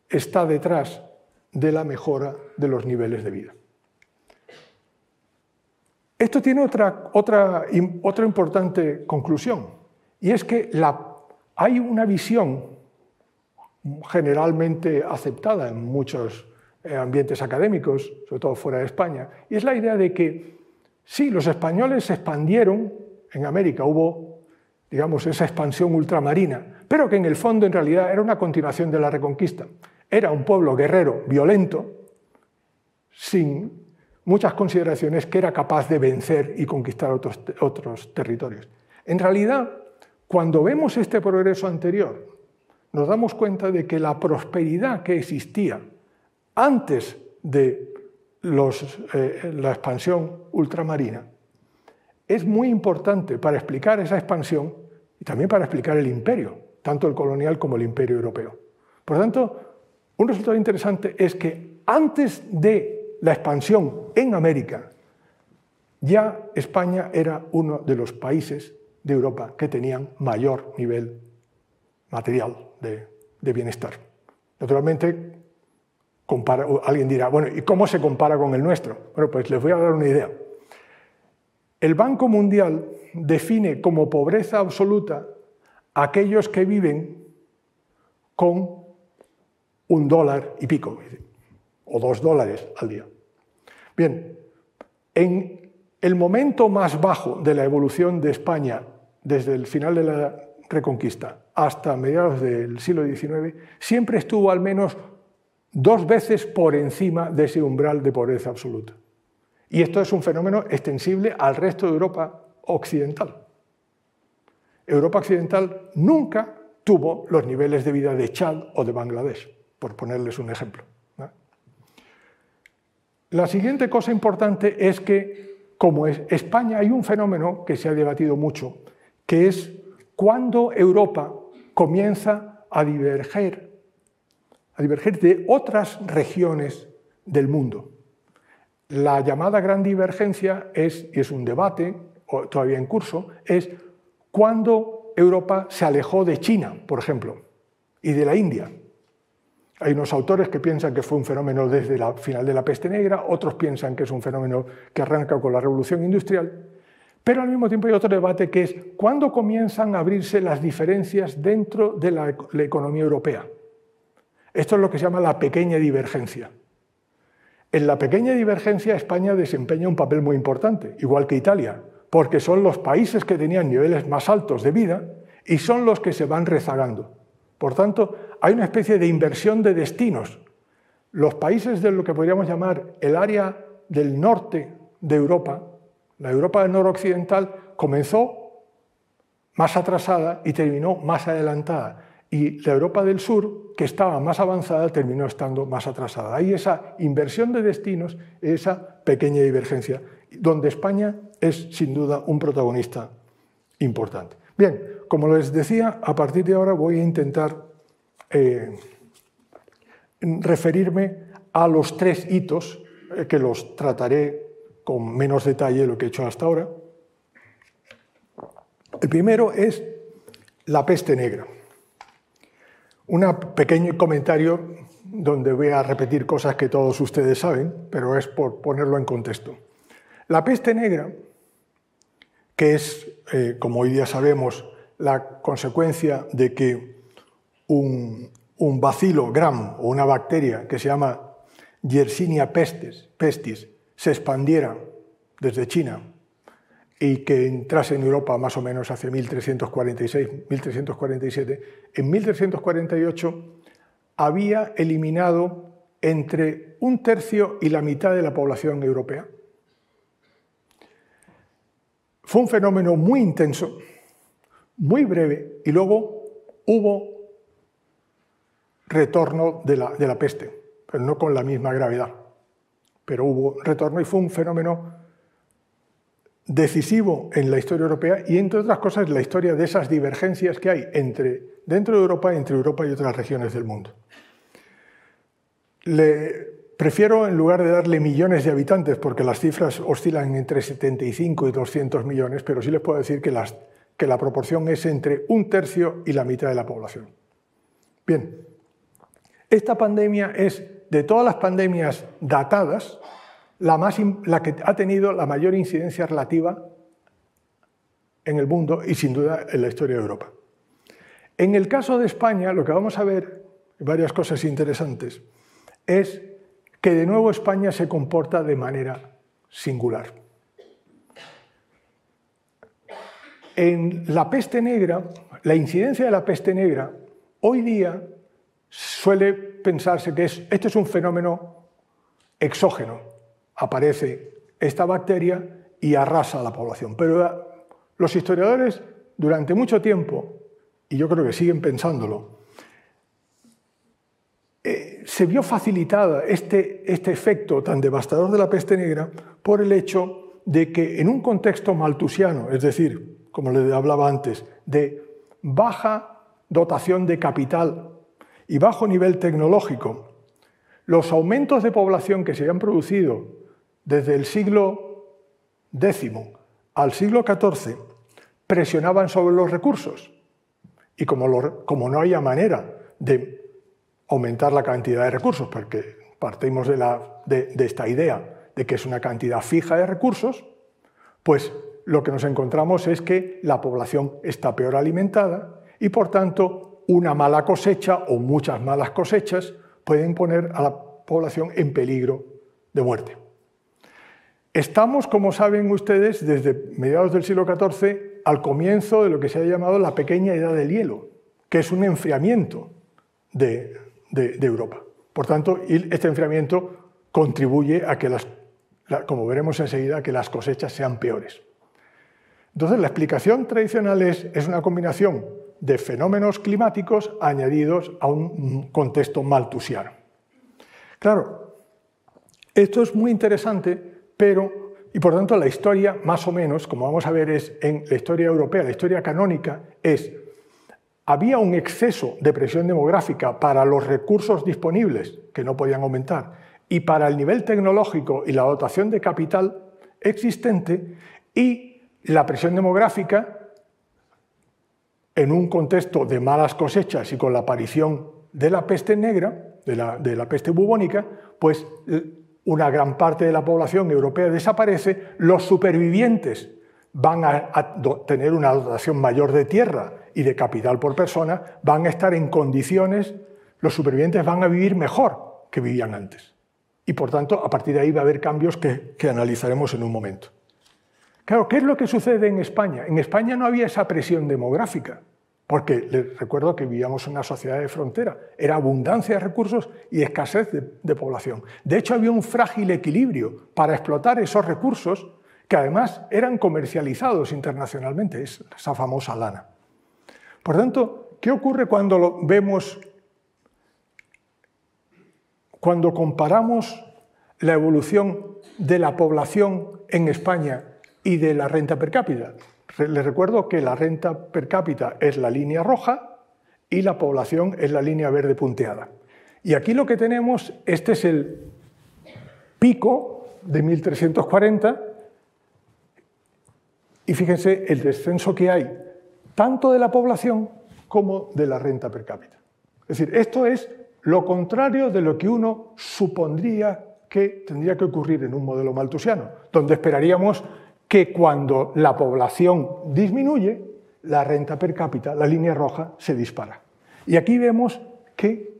está detrás de la mejora de los niveles de vida. Esto tiene otra, otra, otra importante conclusión, y es que hay una visión generalmente aceptada en muchos eh, ambientes académicos, sobre todo fuera de España, y es la idea de que sí, los españoles se expandieron en América, hubo, digamos, esa expansión ultramarina, pero que en el fondo en realidad era una continuación de la reconquista. Era un pueblo guerrero, violento, sin muchas consideraciones que era capaz de vencer y conquistar otros, otros territorios. En realidad, cuando vemos este progreso anterior, nos damos cuenta de que la prosperidad que existía antes de eh, la expansión ultramarina es muy importante para explicar esa expansión y también para explicar el imperio, tanto el colonial como el imperio europeo. Por lo tanto, un resultado interesante es que antes de la expansión en América, ya España era uno de los países de Europa que tenían mayor nivel material de, bienestar. Naturalmente, alguien dirá, bueno, ¿y cómo se compara con el nuestro? Bueno, pues les voy a dar una idea. El Banco Mundial define como pobreza absoluta aquellos que viven con un dólar y pico o dos dólares al día. Bien, en el momento más bajo de la evolución de España desde el final de la Reconquista hasta mediados del siglo XIX, siempre estuvo al menos dos veces por encima de ese umbral de pobreza absoluta. Y esto es un fenómeno extensible al resto de Europa occidental. Europa occidental nunca tuvo los niveles de vida de Chad o de Bangladesh, por ponerles un ejemplo. La siguiente cosa importante es que, como es España, hay un fenómeno que se ha debatido mucho, que es cuando Europa comienza a diverger, a diverger de otras regiones del mundo. La llamada gran divergencia es, y es un debate todavía en curso, es cuando Europa se alejó de China, por ejemplo, y de la India. Hay unos autores que piensan que fue un fenómeno desde el final de la peste negra, otros piensan que es un fenómeno que arranca con la revolución industrial, pero al mismo tiempo hay otro debate que es cuándo comienzan a abrirse las diferencias dentro de la, economía europea. Esto es lo que se llama la pequeña divergencia. En la pequeña divergencia España desempeña un papel muy importante, igual que Italia, porque son los países que tenían niveles más altos de vida y son los que se van rezagando. Por tanto, hay una especie de inversión de destinos. Los países de lo que podríamos llamar el área del norte de Europa, la Europa del noroccidental, comenzó más atrasada y terminó más adelantada. Y la Europa del sur, que estaba más avanzada, terminó estando más atrasada. Hay esa inversión de destinos, esa pequeña divergencia, donde España es sin duda un protagonista importante. Bien, como les decía, a partir de ahora voy a intentar eh, referirme a los tres hitos, eh, que los trataré con menos detalle de lo que he hecho hasta ahora. El primero es la peste negra. Un pequeño comentario donde voy a repetir cosas que todos ustedes saben, pero es por ponerlo en contexto. La peste negra, que es, eh, como hoy día sabemos, la consecuencia de que un un bacilo gram o una bacteria que se llama Yersinia pestis, pestis se expandiera desde China y que entrase en Europa más o menos hacia 1346, 1347, en 1348 había eliminado entre un tercio y la mitad de la población europea. Fue un fenómeno muy intenso, muy breve, y luego hubo retorno de la, de la peste, pero no con la misma gravedad. Pero hubo retorno y fue un fenómeno decisivo en la historia europea y, entre otras cosas, la historia de esas divergencias que hay entre, dentro de Europa entre Europa y otras regiones del mundo. Prefiero, en lugar de darle millones de habitantes, porque las cifras oscilan entre 75 y 200 millones, pero sí les puedo decir que, las, que la proporción es entre un tercio y la mitad de la población. Bien, esta pandemia es, de todas las pandemias datadas, la, que ha tenido la mayor incidencia relativa en el mundo y sin duda en la historia de Europa. En el caso de España, lo que vamos a ver, varias cosas interesantes, es que de nuevo España se comporta de manera singular. En la peste negra, la incidencia de la peste negra, hoy día suele pensarse que es, esto es un fenómeno exógeno, aparece esta bacteria y arrasa a la población. Pero eh, los historiadores durante mucho tiempo, y yo creo que siguen pensándolo, eh, se vio facilitada este, este efecto tan devastador de la peste negra por el hecho de que en un contexto maltusiano, es decir, como le hablaba antes, de baja dotación de capital y bajo nivel tecnológico, los aumentos de población que se habían producido desde el siglo X al siglo XIV presionaban sobre los recursos. Y como, no había manera de aumentar la cantidad de recursos, porque partimos de, de esta idea de que es una cantidad fija de recursos, pues lo que nos encontramos es que la población está peor alimentada y por tanto una mala cosecha o muchas malas cosechas pueden poner a la población en peligro de muerte. Estamos, como saben ustedes, desde mediados del siglo XIV al comienzo de lo que se ha llamado la pequeña edad del hielo, que es un enfriamiento de, Europa. Por tanto, este enfriamiento contribuye a que, las, como veremos enseguida, que las cosechas sean peores. Entonces, la explicación tradicional es, es una combinación de fenómenos climáticos añadidos a un contexto maltusiano. Claro, esto es muy interesante pero, y por tanto la historia, más o menos, como vamos a ver, es en la historia europea, la historia canónica, es, había un exceso de presión demográfica para los recursos disponibles, que no podían aumentar, y para el nivel tecnológico y la dotación de capital existente, y la presión demográfica, en un contexto de malas cosechas y con la aparición de la peste negra, de la, peste bubónica, pues una gran parte de la población europea desaparece, los supervivientes van a, tener una dotación mayor de tierra y de capital por persona, van a estar en condiciones, los supervivientes van a vivir mejor que vivían antes. Y por tanto, a partir de ahí va a haber cambios que analizaremos en un momento. Claro, ¿qué es lo que sucede en España? En España no había esa presión demográfica porque les recuerdo que vivíamos en una sociedad de frontera, era abundancia de recursos y escasez de, población. De hecho, había un frágil equilibrio para explotar esos recursos que además eran comercializados internacionalmente, esa famosa lana. Por tanto, ¿qué ocurre cuando lo vemos, cuando comparamos la evolución de la población en España y de la renta per cápita? Les recuerdo que la renta per cápita es la línea roja y la población es la línea verde punteada. Y aquí lo que tenemos, este es el pico de 1340 y fíjense el descenso que hay tanto de la población como de la renta per cápita. Es decir, esto es lo contrario de lo que uno supondría que tendría que ocurrir en un modelo maltusiano, donde esperaríamos que cuando la población disminuye, la renta per cápita, la línea roja, se dispara. Y aquí vemos que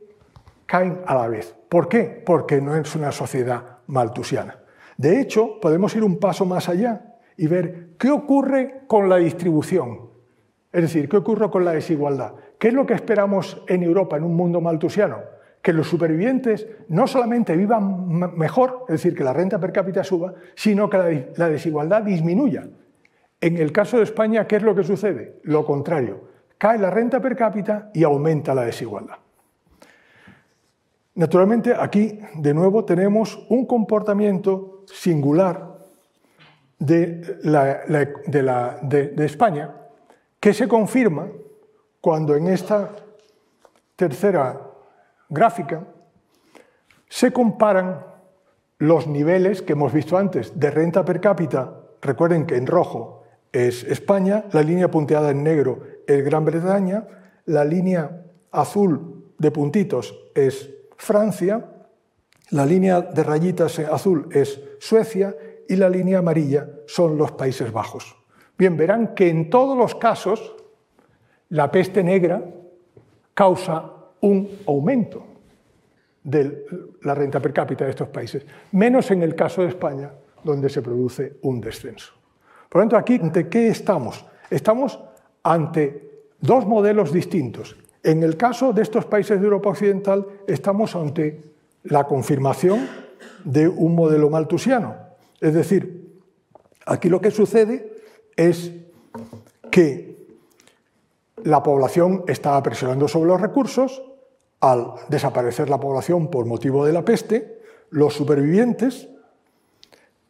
caen a la vez. ¿Por qué? Porque no es una sociedad maltusiana. De hecho, podemos ir un paso más allá y ver qué ocurre con la distribución. Es decir, qué ocurre con la desigualdad. ¿Qué es lo que esperamos en Europa en un mundo maltusiano? Que los supervivientes no solamente vivan mejor, es decir, que la renta per cápita suba, sino que la desigualdad disminuya. En el caso de España, ¿qué es lo que sucede? Lo contrario. Cae la renta per cápita y aumenta la desigualdad. Naturalmente, aquí de nuevo tenemos un comportamiento singular de, de, España que se confirma cuando en esta tercera gráfica se comparan los niveles que hemos visto antes de renta per cápita, recuerden que en rojo es España, la línea punteada en negro es Gran Bretaña, la línea azul de puntitos es Francia, la línea de rayitas azul es Suecia y la línea amarilla son los Países Bajos. Bien, verán que en todos los casos la peste negra causa un aumento de la renta per cápita de estos países, menos en el caso de España, donde se produce un descenso. Por lo tanto, aquí, ¿ante qué estamos? Estamos ante dos modelos distintos. En el caso de estos países de Europa Occidental estamos ante la confirmación de un modelo maltusiano. Es decir, aquí lo que sucede es que la población está presionando sobre los recursos, al desaparecer la población por motivo de la peste, los supervivientes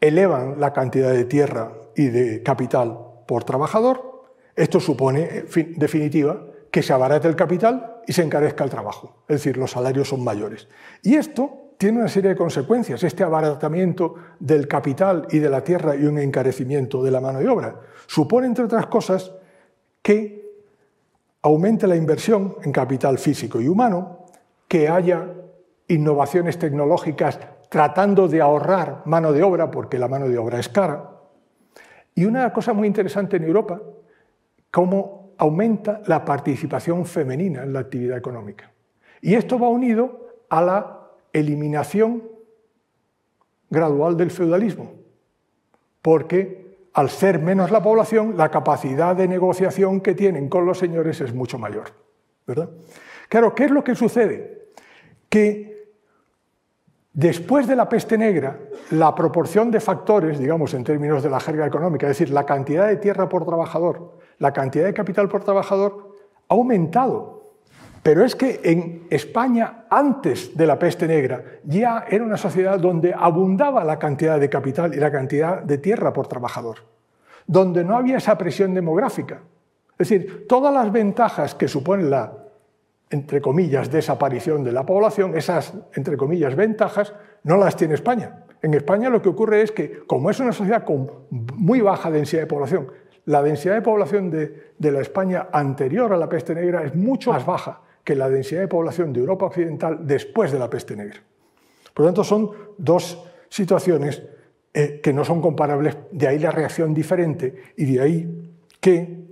elevan la cantidad de tierra y de capital por trabajador. Esto supone, en definitiva, que se abarate el capital y se encarezca el trabajo, es decir, los salarios son mayores. Y esto tiene una serie de consecuencias, este abaratamiento del capital y de la tierra y un encarecimiento de la mano de obra. Supone, entre otras cosas, que aumente la inversión en capital físico y humano, que haya innovaciones tecnológicas tratando de ahorrar mano de obra, porque la mano de obra es cara. Y una cosa muy interesante en Europa, cómo aumenta la participación femenina en la actividad económica. Y esto va unido a la eliminación gradual del feudalismo, porque al ser menos la población, la capacidad de negociación que tienen con los señores es mucho mayor. ¿verdad? Claro, ¿qué es lo que sucede? Que después de la peste negra, la proporción de factores, digamos en términos de la jerga económica, es decir, la cantidad de tierra por trabajador la cantidad de capital por trabajador ha aumentado. Pero es que en España, antes de la peste negra, ya era una sociedad donde abundaba la cantidad de capital y la cantidad de tierra por trabajador, donde no había esa presión demográfica. Es decir, todas las ventajas que supone la, entre comillas, desaparición de la población, esas, entre comillas, ventajas, no las tiene España. En España lo que ocurre es que, como es una sociedad con muy baja densidad de población, la densidad de población de, la España anterior a la peste negra es mucho más baja que la densidad de población de Europa Occidental después de la peste negra. Por lo tanto, son dos situaciones eh, que no son comparables, de ahí la reacción diferente y de ahí que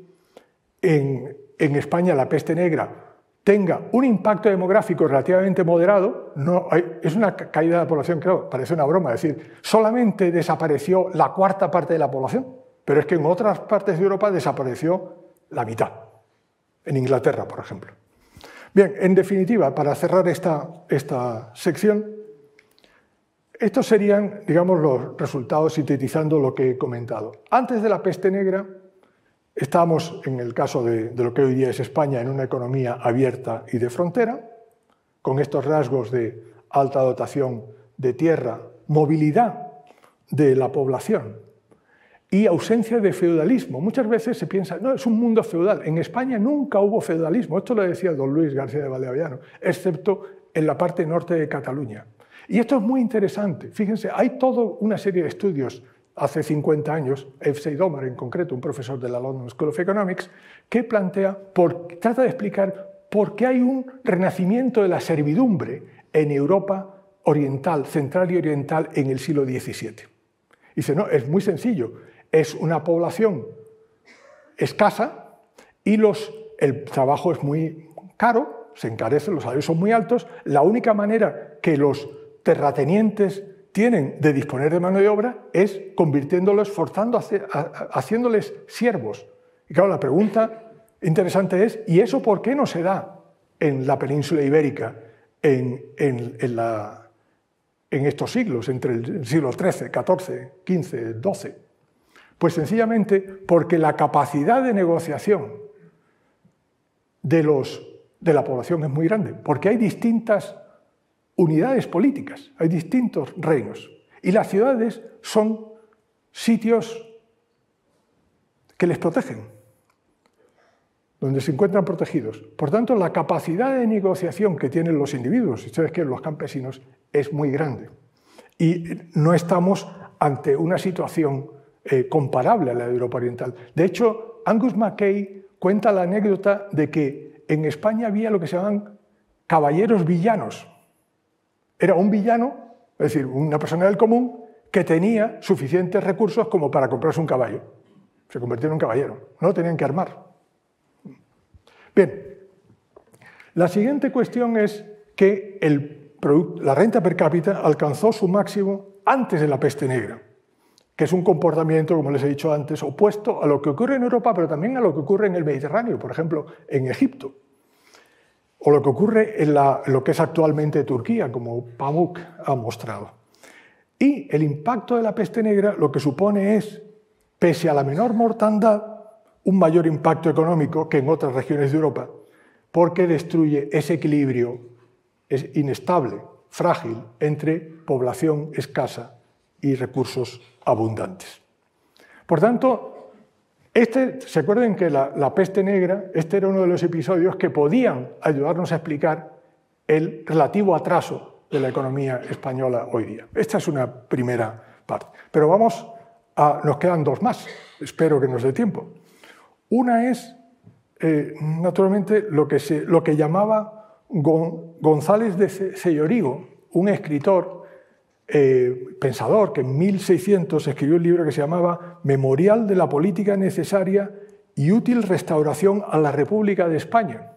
en, España la peste negra tenga un impacto demográfico relativamente moderado, no es una caída de la población, creo, parece una broma, es decir, solamente desapareció la cuarta parte de la población, pero es que en otras partes de Europa desapareció la mitad, en Inglaterra, por ejemplo. Bien, en definitiva, para cerrar esta, esta sección, estos serían, digamos, los resultados sintetizando lo que he comentado. Antes de la peste negra, estábamos, en el caso de, de, lo que hoy día es España, en una economía abierta y de frontera, con estos rasgos de alta dotación de tierra, movilidad de la población y ausencia de feudalismo. Muchas veces se piensa, no, es un mundo feudal. En España nunca hubo feudalismo, esto lo decía don Luis García de Valdeavellano, excepto en la parte norte de Cataluña. Y esto es muy interesante. Fíjense, hay toda una serie de estudios hace 50 años, F. Seydomar en concreto, un profesor de la London School of Economics, que plantea, trata de explicar por qué hay un renacimiento de la servidumbre en Europa oriental, central y oriental en el siglo XVII. Dice, no, es muy sencillo es una población escasa y el trabajo es muy caro se encarecen, los salarios son muy altos, la única manera que los terratenientes tienen de disponer de mano de obra es convirtiéndolos, forzando, haciéndoles siervos. Y claro, la pregunta interesante es, ¿y eso por qué no se da en la península ibérica en, estos siglos, entre el siglo XIII, XIV, XV, XII? Pues sencillamente porque la capacidad de negociación de la población es muy grande, porque hay distintas unidades políticas, hay distintos reinos. Y las ciudades son sitios que les protegen, donde se encuentran protegidos. Por tanto, la capacidad de negociación que tienen los individuos, si ustedes quieren, los campesinos, es muy grande. Y no estamos ante una situación eh, comparable a la de Europa Oriental. De hecho, Angus Mackay cuenta la anécdota de que en España había lo que se llaman caballeros villanos. Era un villano, es decir, una persona del común, que tenía suficientes recursos como para comprarse un caballo. Se convirtió en un caballero. No tenían que armar. Bien, la siguiente cuestión es que la renta per cápita alcanzó su máximo antes de la peste negra, que es un comportamiento, como les he dicho antes, opuesto a lo que ocurre en Europa, pero también a lo que ocurre en el Mediterráneo, por ejemplo, en Egipto, o lo que ocurre en, lo que es actualmente Turquía, como Pamuk ha mostrado. Y el impacto de la peste negra lo que supone es, pese a la menor mortandad, un mayor impacto económico que en otras regiones de Europa, porque destruye ese equilibrio es inestable, frágil, entre población escasa y recursos abundantes. Por tanto, este, se acuerden que la, la, peste negra, este era uno de los episodios que podían ayudarnos a explicar el relativo atraso de la economía española hoy día. Esta es una primera parte. Pero vamos a, nos quedan dos más, espero que nos dé tiempo. Una es, eh, naturalmente, lo que, se, lo que llamaba González de Sellorigo, un escritor, eh, pensador, que en 1600 escribió un libro que se llamaba Memorial de la Política Necesaria y Útil Restauración a la República de España.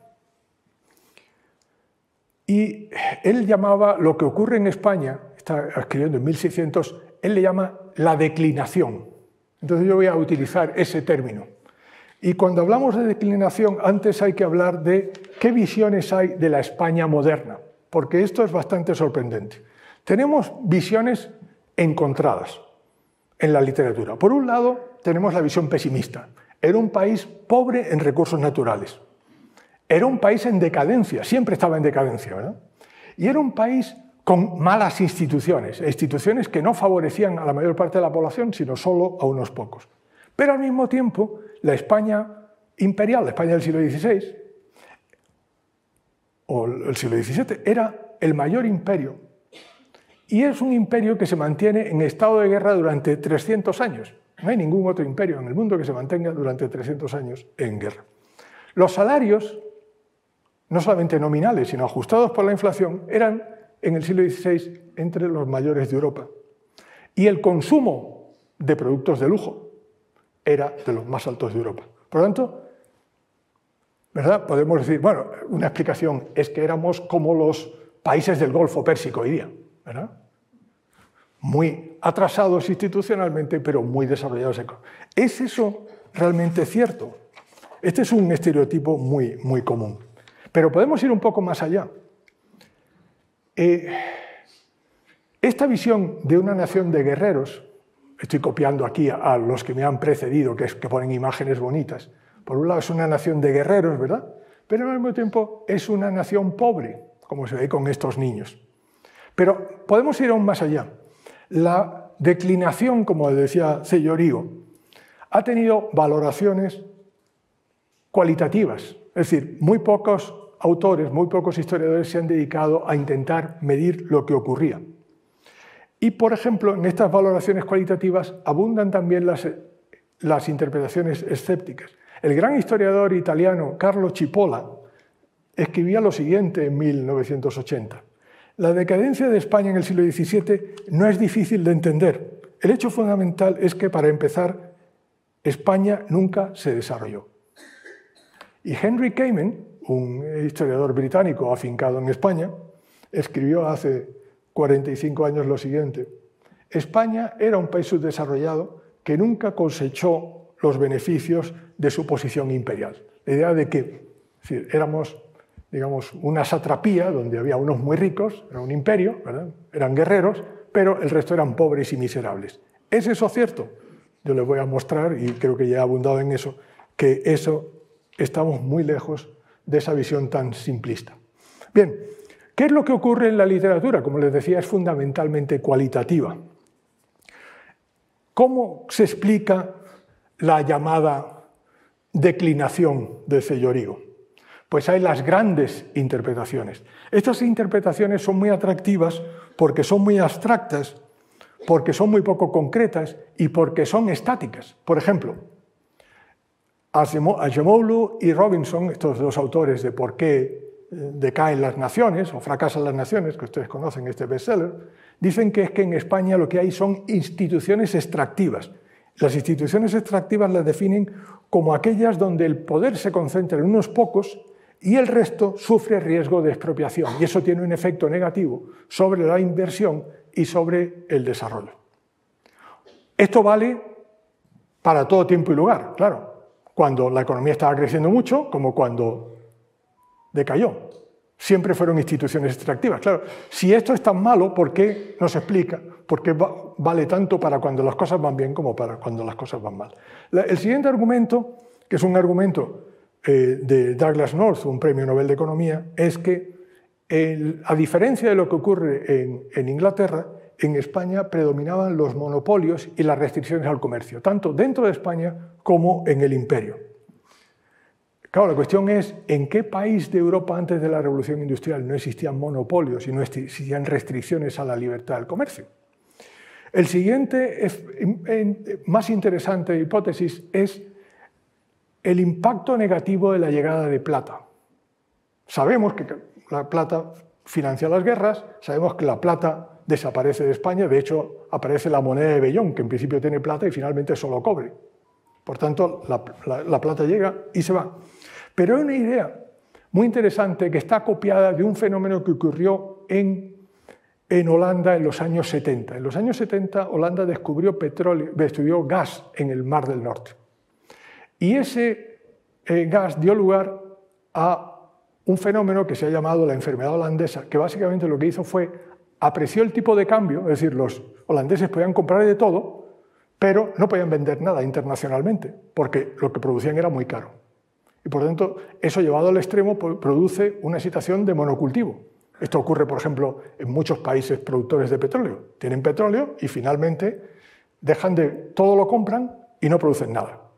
Y él llamaba lo que ocurre en España, está escribiendo en 1600, él le llama la declinación. Entonces yo voy a utilizar ese término. Y cuando hablamos de declinación, antes hay que hablar de qué visiones hay de la España moderna, porque esto es bastante sorprendente. Tenemos visiones encontradas en la literatura. Por un lado, tenemos la visión pesimista. Era un país pobre en recursos naturales. Era un país en decadencia, siempre estaba en decadencia, ¿verdad? Y era un país con malas instituciones, instituciones que no favorecían a la mayor parte de la población, sino solo a unos pocos. Pero al mismo tiempo, la España imperial, la España del siglo XVI, o el siglo XVII, era el mayor imperio. Y es un imperio que se mantiene en estado de guerra durante 300 años. No hay ningún otro imperio en el mundo que se mantenga durante 300 años en guerra. Los salarios, no solamente nominales, sino ajustados por la inflación, eran en el siglo XVI entre los mayores de Europa. Y el consumo de productos de lujo, era de los más altos de Europa. Por lo tanto, ¿verdad? podemos decir, bueno, una explicación es que éramos como los países del Golfo Pérsico hoy día, muy atrasados institucionalmente, pero muy desarrollados. ¿Es eso realmente cierto? Este es un estereotipo muy, muy común. Pero podemos ir un poco más allá. Eh, esta visión de una nación de guerreros estoy copiando aquí a, los que me han precedido, que, es, que ponen imágenes bonitas. Por un lado es una nación de guerreros, ¿verdad? Pero al mismo tiempo es una nación pobre, como se ve con estos niños. Pero podemos ir aún más allá. La declinación, como decía Sellorigo, ha tenido valoraciones cualitativas. Es decir, muy pocos autores, muy pocos historiadores se han dedicado a intentar medir lo que ocurría. Y, por ejemplo, en estas valoraciones cualitativas abundan también las, las interpretaciones escépticas. El gran historiador italiano Carlo Cipolla escribía lo siguiente en 1980. La decadencia de España en el siglo XVII no es difícil de entender. El hecho fundamental es que, para empezar, España nunca se desarrolló. Y Henry Kamen, un historiador británico afincado en España, escribió hace 45 años lo siguiente. España era un país subdesarrollado que nunca cosechó los beneficios de su posición imperial. La idea de que éramos digamos, una satrapía donde había unos muy ricos, era un imperio, eran guerreros, pero el resto eran pobres y miserables. ¿Es eso cierto? Yo les voy a mostrar, y creo que ya he abundado en eso, que eso estamos muy lejos de esa visión tan simplista. Bien, ¿qué es lo que ocurre en la literatura? Como les decía, es fundamentalmente cualitativa. ¿Cómo se explica la llamada declinación de Cellorigo? Pues hay las grandes interpretaciones. Estas interpretaciones son muy atractivas porque son muy abstractas, porque son muy poco concretas y porque son estáticas. Por ejemplo, Acemoglu y Robinson, estos dos autores de por qué eh, decaen las naciones o fracasan las naciones, que ustedes conocen este bestseller, dicen que es que en España lo que hay son instituciones extractivas. Las instituciones extractivas las definen como aquellas donde el poder se concentra en unos pocos y el resto sufre riesgo de expropiación. Y eso tiene un efecto negativo sobre la inversión y sobre el desarrollo. Esto vale para todo tiempo y lugar, claro cuando la economía estaba creciendo mucho como cuando decayó. Siempre fueron instituciones extractivas. Claro, si esto es tan malo, ¿por qué no se explica? ¿Por qué vale tanto para cuando las cosas van bien como para cuando las cosas van mal? El siguiente argumento, que es un argumento eh, de Douglas North, un premio Nobel de Economía, es que a diferencia de lo que ocurre en, en Inglaterra, en España predominaban los monopolios y las restricciones al comercio, tanto dentro de España como en el imperio. Claro, la cuestión es, ¿en qué país de Europa antes de la Revolución Industrial no existían monopolios y no existían restricciones a la libertad del comercio? El siguiente, más interesante hipótesis es el impacto negativo de la llegada de plata. Sabemos que la plata financia las guerras, sabemos que la plata desaparece de España, de hecho aparece la moneda de Bellón, que en principio tiene plata y finalmente solo cobre. Por tanto, la, plata llega y se va. Pero hay una idea muy interesante que está copiada de un fenómeno que ocurrió en, en Holanda en los años 70. En los años 70 Holanda descubrió, gas en el Mar del Norte. Y ese eh, gas dio lugar a un fenómeno que se ha llamado la enfermedad holandesa, que básicamente lo que hizo fue apreció el tipo de cambio, es decir, los holandeses podían comprar de todo, pero no podían vender nada internacionalmente, porque lo que producían era muy caro. Y por lo tanto, eso llevado al extremo produce una situación de monocultivo. Esto ocurre, por ejemplo, en muchos países productores de petróleo. Tienen petróleo y finalmente dejan de, todo lo compran y no producen nada.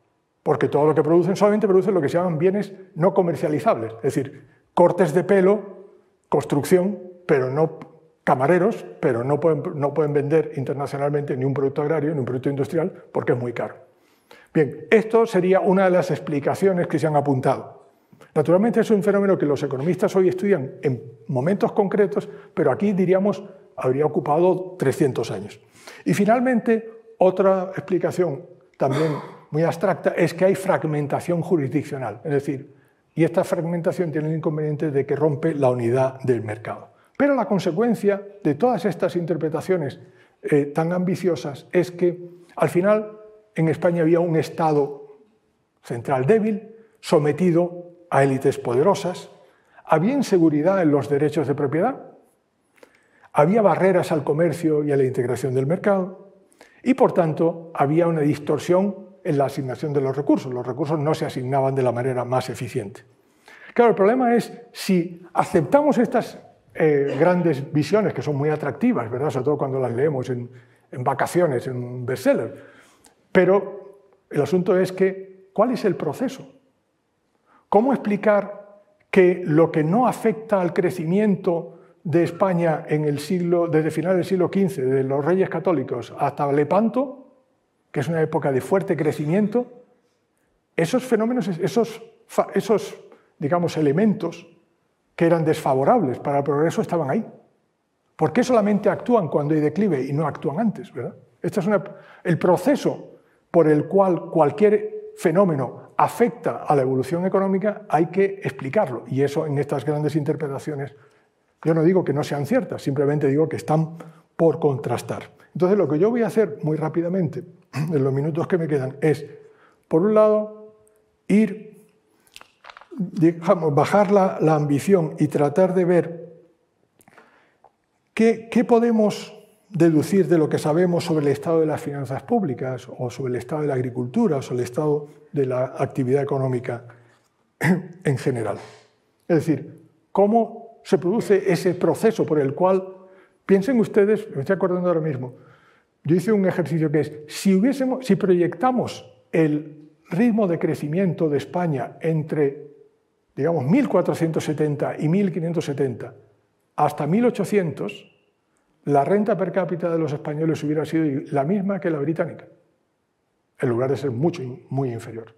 Porque todo lo que producen solamente producen lo que se llaman bienes no comercializables, es decir, cortes de pelo, construcción, pero no camareros, pero no pueden, no pueden vender internacionalmente ni un producto agrario ni un producto industrial porque es muy caro. Bien, esto sería una de las explicaciones que se han apuntado. Naturalmente es un fenómeno que los economistas hoy estudian en momentos concretos, pero aquí diríamos habría ocupado 300 años. Y finalmente, otra explicación también muy abstracta es que hay fragmentación jurisdiccional, es decir, y esta fragmentación tiene el inconveniente de que rompe la unidad del mercado. Pero la consecuencia de todas estas interpretaciones eh, tan ambiciosas es que al final en España había un Estado central débil, sometido a élites poderosas, había inseguridad en los derechos de propiedad, había barreras al comercio y a la integración del mercado y por tanto había una distorsión en la asignación de los recursos. Los recursos no se asignaban de la manera más eficiente. Claro, el problema es si aceptamos estas eh, grandes visiones que son muy atractivas, ¿verdad? sobre todo cuando las leemos en, vacaciones, en un bestseller, pero el asunto es que, ¿cuál es el proceso? ¿Cómo explicar que lo que no afecta al crecimiento de España en el siglo, desde finales del siglo XV, de los reyes católicos hasta Lepanto, que es una época de fuerte crecimiento, esos fenómenos, esos, esos digamos, elementos que eran desfavorables para el progreso estaban ahí. ¿Por qué solamente actúan cuando hay declive y no actúan antes? ¿verdad? Este es el proceso por el cual cualquier fenómeno afecta a la evolución económica, hay que explicarlo. Y eso en estas grandes interpretaciones, yo no digo que no sean ciertas, simplemente digo que están por contrastar. Entonces lo que yo voy a hacer muy rápidamente, en los minutos que me quedan, es, por un lado, ir, digamos, bajar la, ambición y tratar de ver qué, qué podemos deducir de lo que sabemos sobre el estado de las finanzas públicas o sobre el estado de la agricultura o sobre el estado de la actividad económica en general. Es decir, cómo se produce ese proceso por el cual, piensen ustedes, me estoy acordando ahora mismo, yo hice un ejercicio que es, si, hubiésemos, si proyectamos el ritmo de crecimiento de España entre, digamos, 1470 y 1570 hasta 1800, la renta per cápita de los españoles hubiera sido la misma que la británica, en lugar de ser mucho, muy inferior.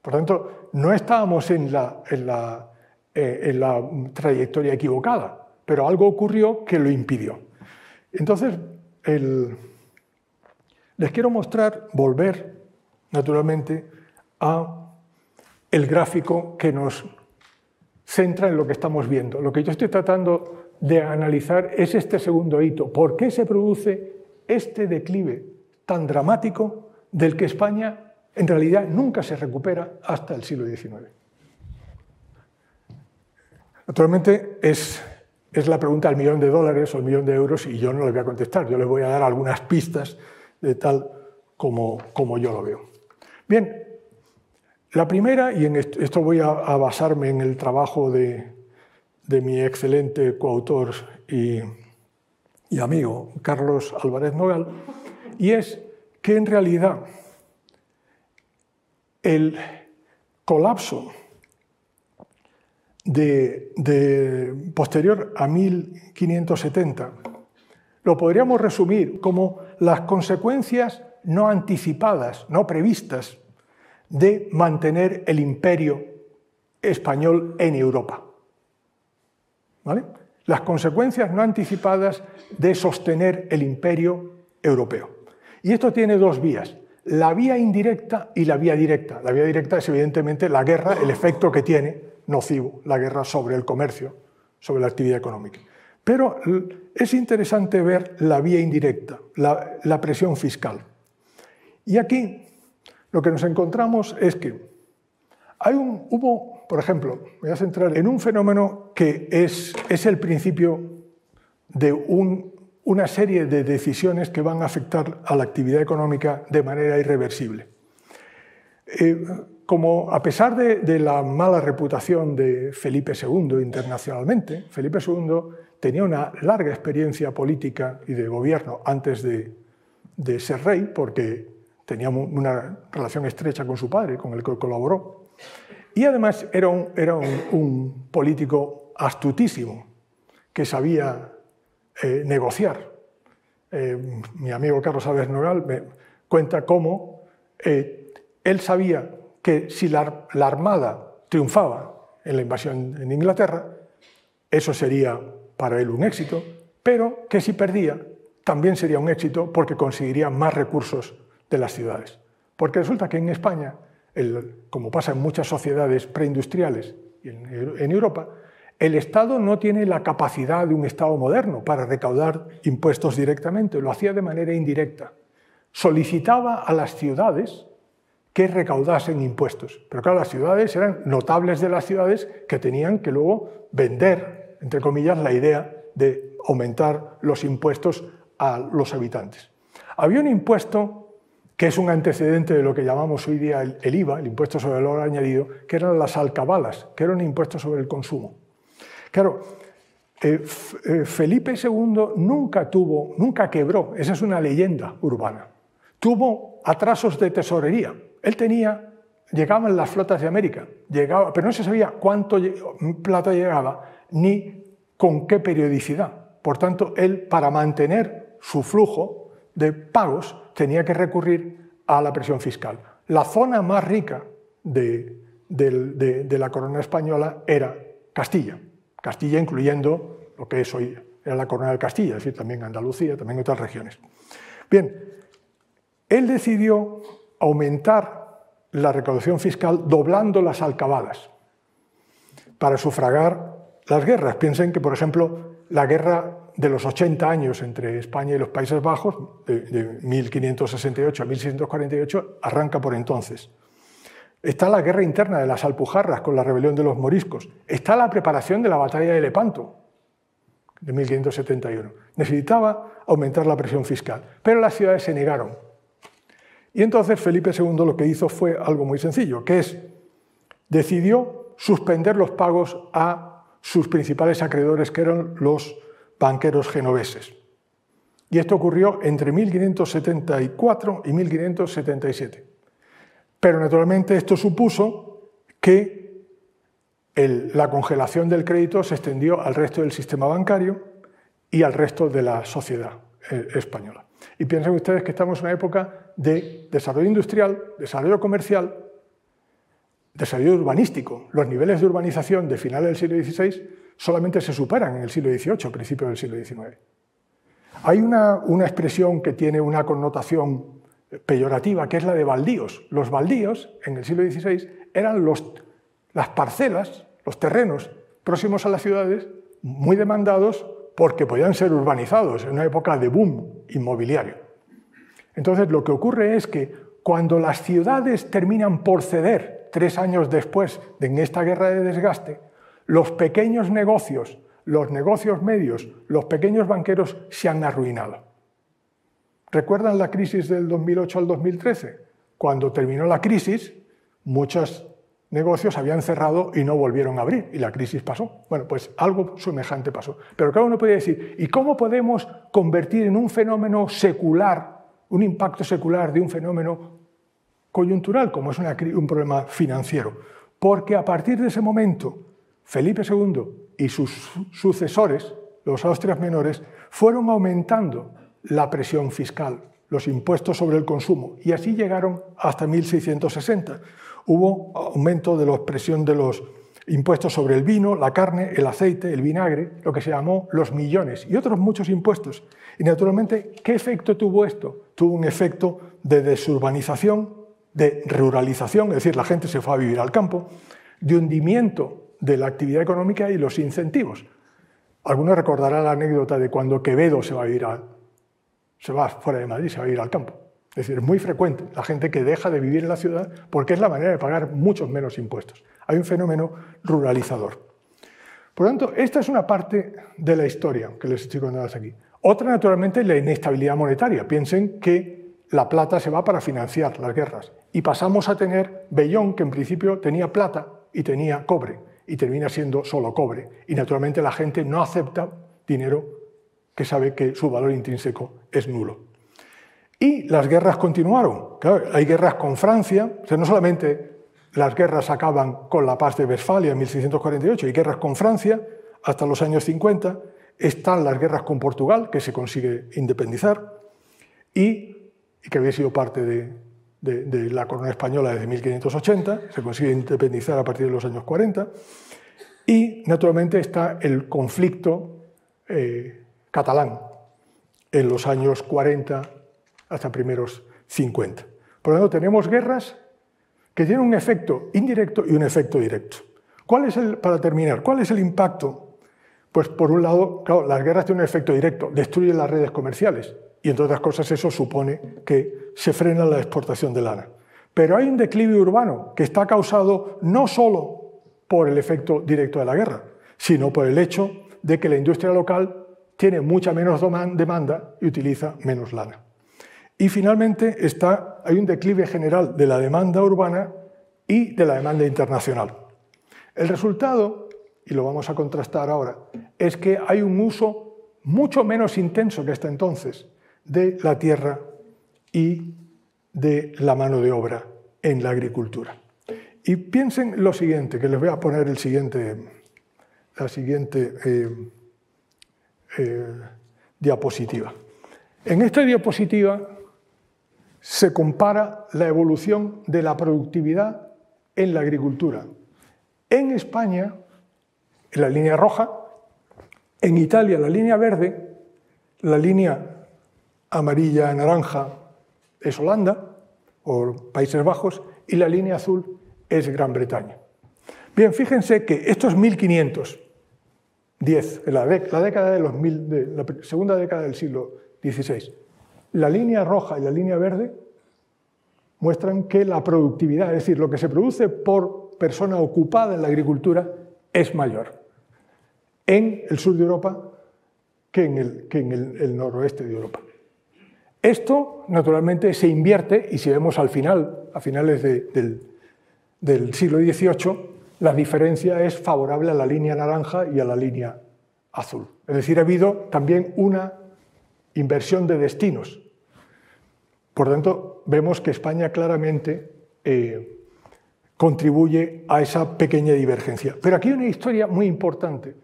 Por tanto, no estábamos en la, en la, eh, en la trayectoria equivocada, pero algo ocurrió que lo impidió. Entonces, el, les quiero mostrar, volver naturalmente a el gráfico que nos centra en lo que estamos viendo. Lo que yo estoy tratando de analizar es este segundo hito. ¿Por qué se produce este declive tan dramático del que España en realidad nunca se recupera hasta el siglo XIX? Naturalmente es, es la pregunta del millón de dólares o el millón de euros y yo no le voy a contestar, yo les voy a dar algunas pistas de tal como, como yo lo veo. Bien, la primera, y en esto voy a basarme en el trabajo de, de mi excelente coautor y, amigo Carlos Álvarez Nogal, y es que en realidad el colapso de, posterior a 1570 lo podríamos resumir como las consecuencias no anticipadas, no previstas, de mantener el imperio español en Europa. Las consecuencias no anticipadas de sostener el imperio europeo. Y esto tiene dos vías, la vía indirecta y la vía directa. La vía directa es evidentemente la guerra, el efecto que tiene nocivo la guerra sobre el comercio, sobre la actividad económica. Pero es interesante ver la vía indirecta, la, presión fiscal. Y aquí lo que nos encontramos es que hay un, hubo por ejemplo, voy a centrar en un fenómeno que es, es el principio de una serie de decisiones que van a afectar a la actividad económica de manera irreversible. Eh, como a pesar de, la mala reputación de Felipe II internacionalmente, Felipe II tenía una larga experiencia política y de gobierno antes de, de ser rey, porque tenía una relación estrecha con su padre, con el que colaboró. Y además era un, era un, político astutísimo, que sabía eh, negociar. Eh, mi amigo Carlos Álvarez Nogal me cuenta cómo eh, él sabía que si la, la, Armada triunfaba en la invasión en Inglaterra, eso sería para él un éxito, pero que si perdía, también sería un éxito porque conseguiría más recursos de las ciudades. Porque resulta que en España como pasa en muchas sociedades preindustriales en, en Europa, el Estado no tiene la capacidad de un Estado moderno para recaudar impuestos directamente, lo hacía de manera indirecta. Solicitaba a las ciudades que recaudasen impuestos. Pero claro, las ciudades eran notables de las ciudades que tenían que luego vender, entre comillas, la idea de aumentar los impuestos a los habitantes. Había un impuesto que es un antecedente de lo que llamamos hoy día el, IVA, el impuesto sobre el valor añadido, que eran las alcabalas, que era un impuesto sobre el consumo. Claro, eh, eh, Felipe II nunca tuvo, nunca quebró, esa es una leyenda urbana. Tuvo atrasos de tesorería. Él tenía, llegaban las flotas de América, llegaba, pero no se sabía cuánto plata llegaba ni con qué periodicidad. Por tanto, él, para mantener su flujo de pagos, tenía que recurrir a la presión fiscal. La zona más rica de, la corona española era Castilla, Castilla incluyendo lo que es hoy era la corona de Castilla, es decir, también Andalucía, también otras regiones. Bien, él decidió aumentar la recaudación fiscal doblando las alcabadas para sufragar las guerras. Piensen que, por ejemplo, la guerra de los 80 años entre España y los Países Bajos, de, 1568 a 1648, arranca por entonces. Está la guerra interna de las Alpujarras con la rebelión de los moriscos. Está la preparación de la batalla de Lepanto, de 1571. Necesitaba aumentar la presión fiscal, pero las ciudades se negaron. Y entonces Felipe II lo que hizo fue algo muy sencillo, que es, decidió suspender los pagos a sus principales acreedores, que eran los banqueros genoveses. Y esto ocurrió entre 1574 y 1577. Pero naturalmente esto supuso que la congelación del crédito se extendió al resto del sistema bancario y al resto de la sociedad eh, española. Y piensen ustedes que estamos en una época de desarrollo industrial, desarrollo comercial, desarrollo urbanístico. Los niveles de urbanización de finales del siglo XVI solamente se superan en el siglo XVIII, principios del siglo XIX. Hay una, una expresión que tiene una connotación peyorativa, que es la de baldíos. Los baldíos, en el siglo XVI, eran los, las parcelas, los terrenos próximos a las ciudades, muy demandados porque podían ser urbanizados en una época de boom inmobiliario. Entonces, lo que ocurre es que cuando las ciudades terminan por ceder, tres años después de en esta guerra de desgaste, los pequeños negocios, los negocios medios, los pequeños banqueros se han arruinado. ¿Recuerdan la crisis del 2008 al 2013? Cuando terminó la crisis, muchos negocios habían cerrado y no volvieron a abrir y la crisis pasó. Bueno, pues algo semejante pasó. Pero cada uno puede decir, ¿y cómo podemos convertir en un fenómeno secular, un impacto secular de un fenómeno coyuntural, como es un problema financiero? Porque a partir de ese momento, Felipe II y sus sucesores, los austrias menores, fueron aumentando la presión fiscal, los impuestos sobre el consumo, y así llegaron hasta 1660 hubo aumento de la presión de los impuestos sobre el vino, la carne, el aceite, el vinagre, lo que se llamó los millones y otros muchos impuestos. Y naturalmente, ¿qué efecto tuvo esto? Tuvo un efecto de desurbanización, de ruralización, es decir, la gente se fue a vivir al campo, de hundimiento de la actividad económica y los incentivos. Algunos recordarán la anécdota de cuando Quevedo se va a ir se va fuera de Madrid, se va a ir al campo. Es decir, es muy frecuente la gente que deja de vivir en la ciudad porque es la manera de pagar muchos menos impuestos. Hay un fenómeno ruralizador. Por lo tanto, esta es una parte de la historia que les estoy contando aquí. Otra, naturalmente, es la inestabilidad monetaria. Piensen que la plata se va para financiar las guerras. Y pasamos a tener Bellón, que en principio tenía plata y tenía cobre, y termina siendo solo cobre. Y naturalmente la gente no acepta dinero que sabe que su valor intrínseco es nulo. Y las guerras continuaron. hay guerras con Francia, o sea, no solamente las guerras acaban con la paz de Westfalia en 1648, hay guerras con Francia hasta los años 50, están las guerras con Portugal, que se consigue independizar, y, que había sido parte de, la corona española desde 1580, se consigue independizar a partir de los años 40, y naturalmente está el conflicto eh, catalán en los años 40 hasta primeros 50. Por lo tanto, tenemos guerras que tienen un efecto indirecto y un efecto directo. ¿Cuál es el, para terminar, cuál es el impacto? Pues por un lado, claro, las guerras tienen un efecto directo, destruyen las redes comerciales y entre otras cosas eso supone que se frena la exportación de lana. Pero hay un declive urbano que está causado no solo por el efecto directo de la guerra, sino por el hecho de que la industria local tiene mucha menos demanda y utiliza menos lana. Y finalmente está, hay un declive general de la demanda urbana y de la demanda internacional. El resultado, y lo vamos a contrastar ahora, es que hay un uso mucho menos intenso que hasta entonces de la tierra y de la mano de obra en la agricultura. Y piensen lo siguiente, que les voy a poner el siguiente, la siguiente eh, eh, diapositiva. En esta diapositiva se compara la evolución de la productividad en la agricultura. En España, en la línea roja, en Italia, la línea verde, la línea amarilla-naranja es Holanda o Países Bajos, y la línea azul es Gran Bretaña. Bien, fíjense que estos 1510, la, la década de los mil, la segunda década del siglo XVI, la línea roja y la línea verde muestran que la productividad, es decir, lo que se produce por persona ocupada en la agricultura, es mayor en el sur de Europa que en el, noroeste de Europa. Esto, naturalmente, se invierte y si vemos al final, a finales del, siglo XVIII, la diferencia es favorable a la línea naranja y a la línea azul. Es decir, ha habido también una inversión de destinos. Por tanto, vemos que España claramente eh, contribuye a esa pequeña divergencia. Pero aquí hay una historia muy importante.